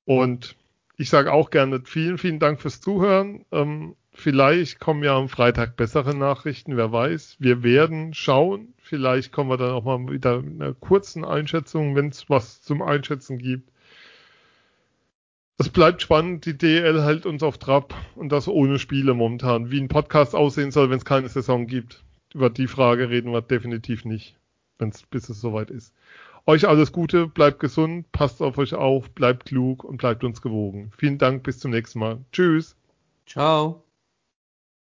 Und ich sage auch gerne vielen, vielen Dank fürs Zuhören. Ähm, Vielleicht kommen ja am Freitag bessere Nachrichten, wer weiß. Wir werden schauen. Vielleicht kommen wir dann auch mal wieder mit einer kurzen Einschätzung, wenn es was zum Einschätzen gibt. Es bleibt spannend, die DL hält uns auf Trab und das ohne Spiele momentan. Wie ein Podcast aussehen soll, wenn es keine Saison gibt. Über die Frage reden wir definitiv nicht, wenn's, bis es soweit ist. Euch alles Gute, bleibt gesund, passt auf euch auf, bleibt klug und bleibt uns gewogen. Vielen Dank, bis zum nächsten Mal. Tschüss. Ciao.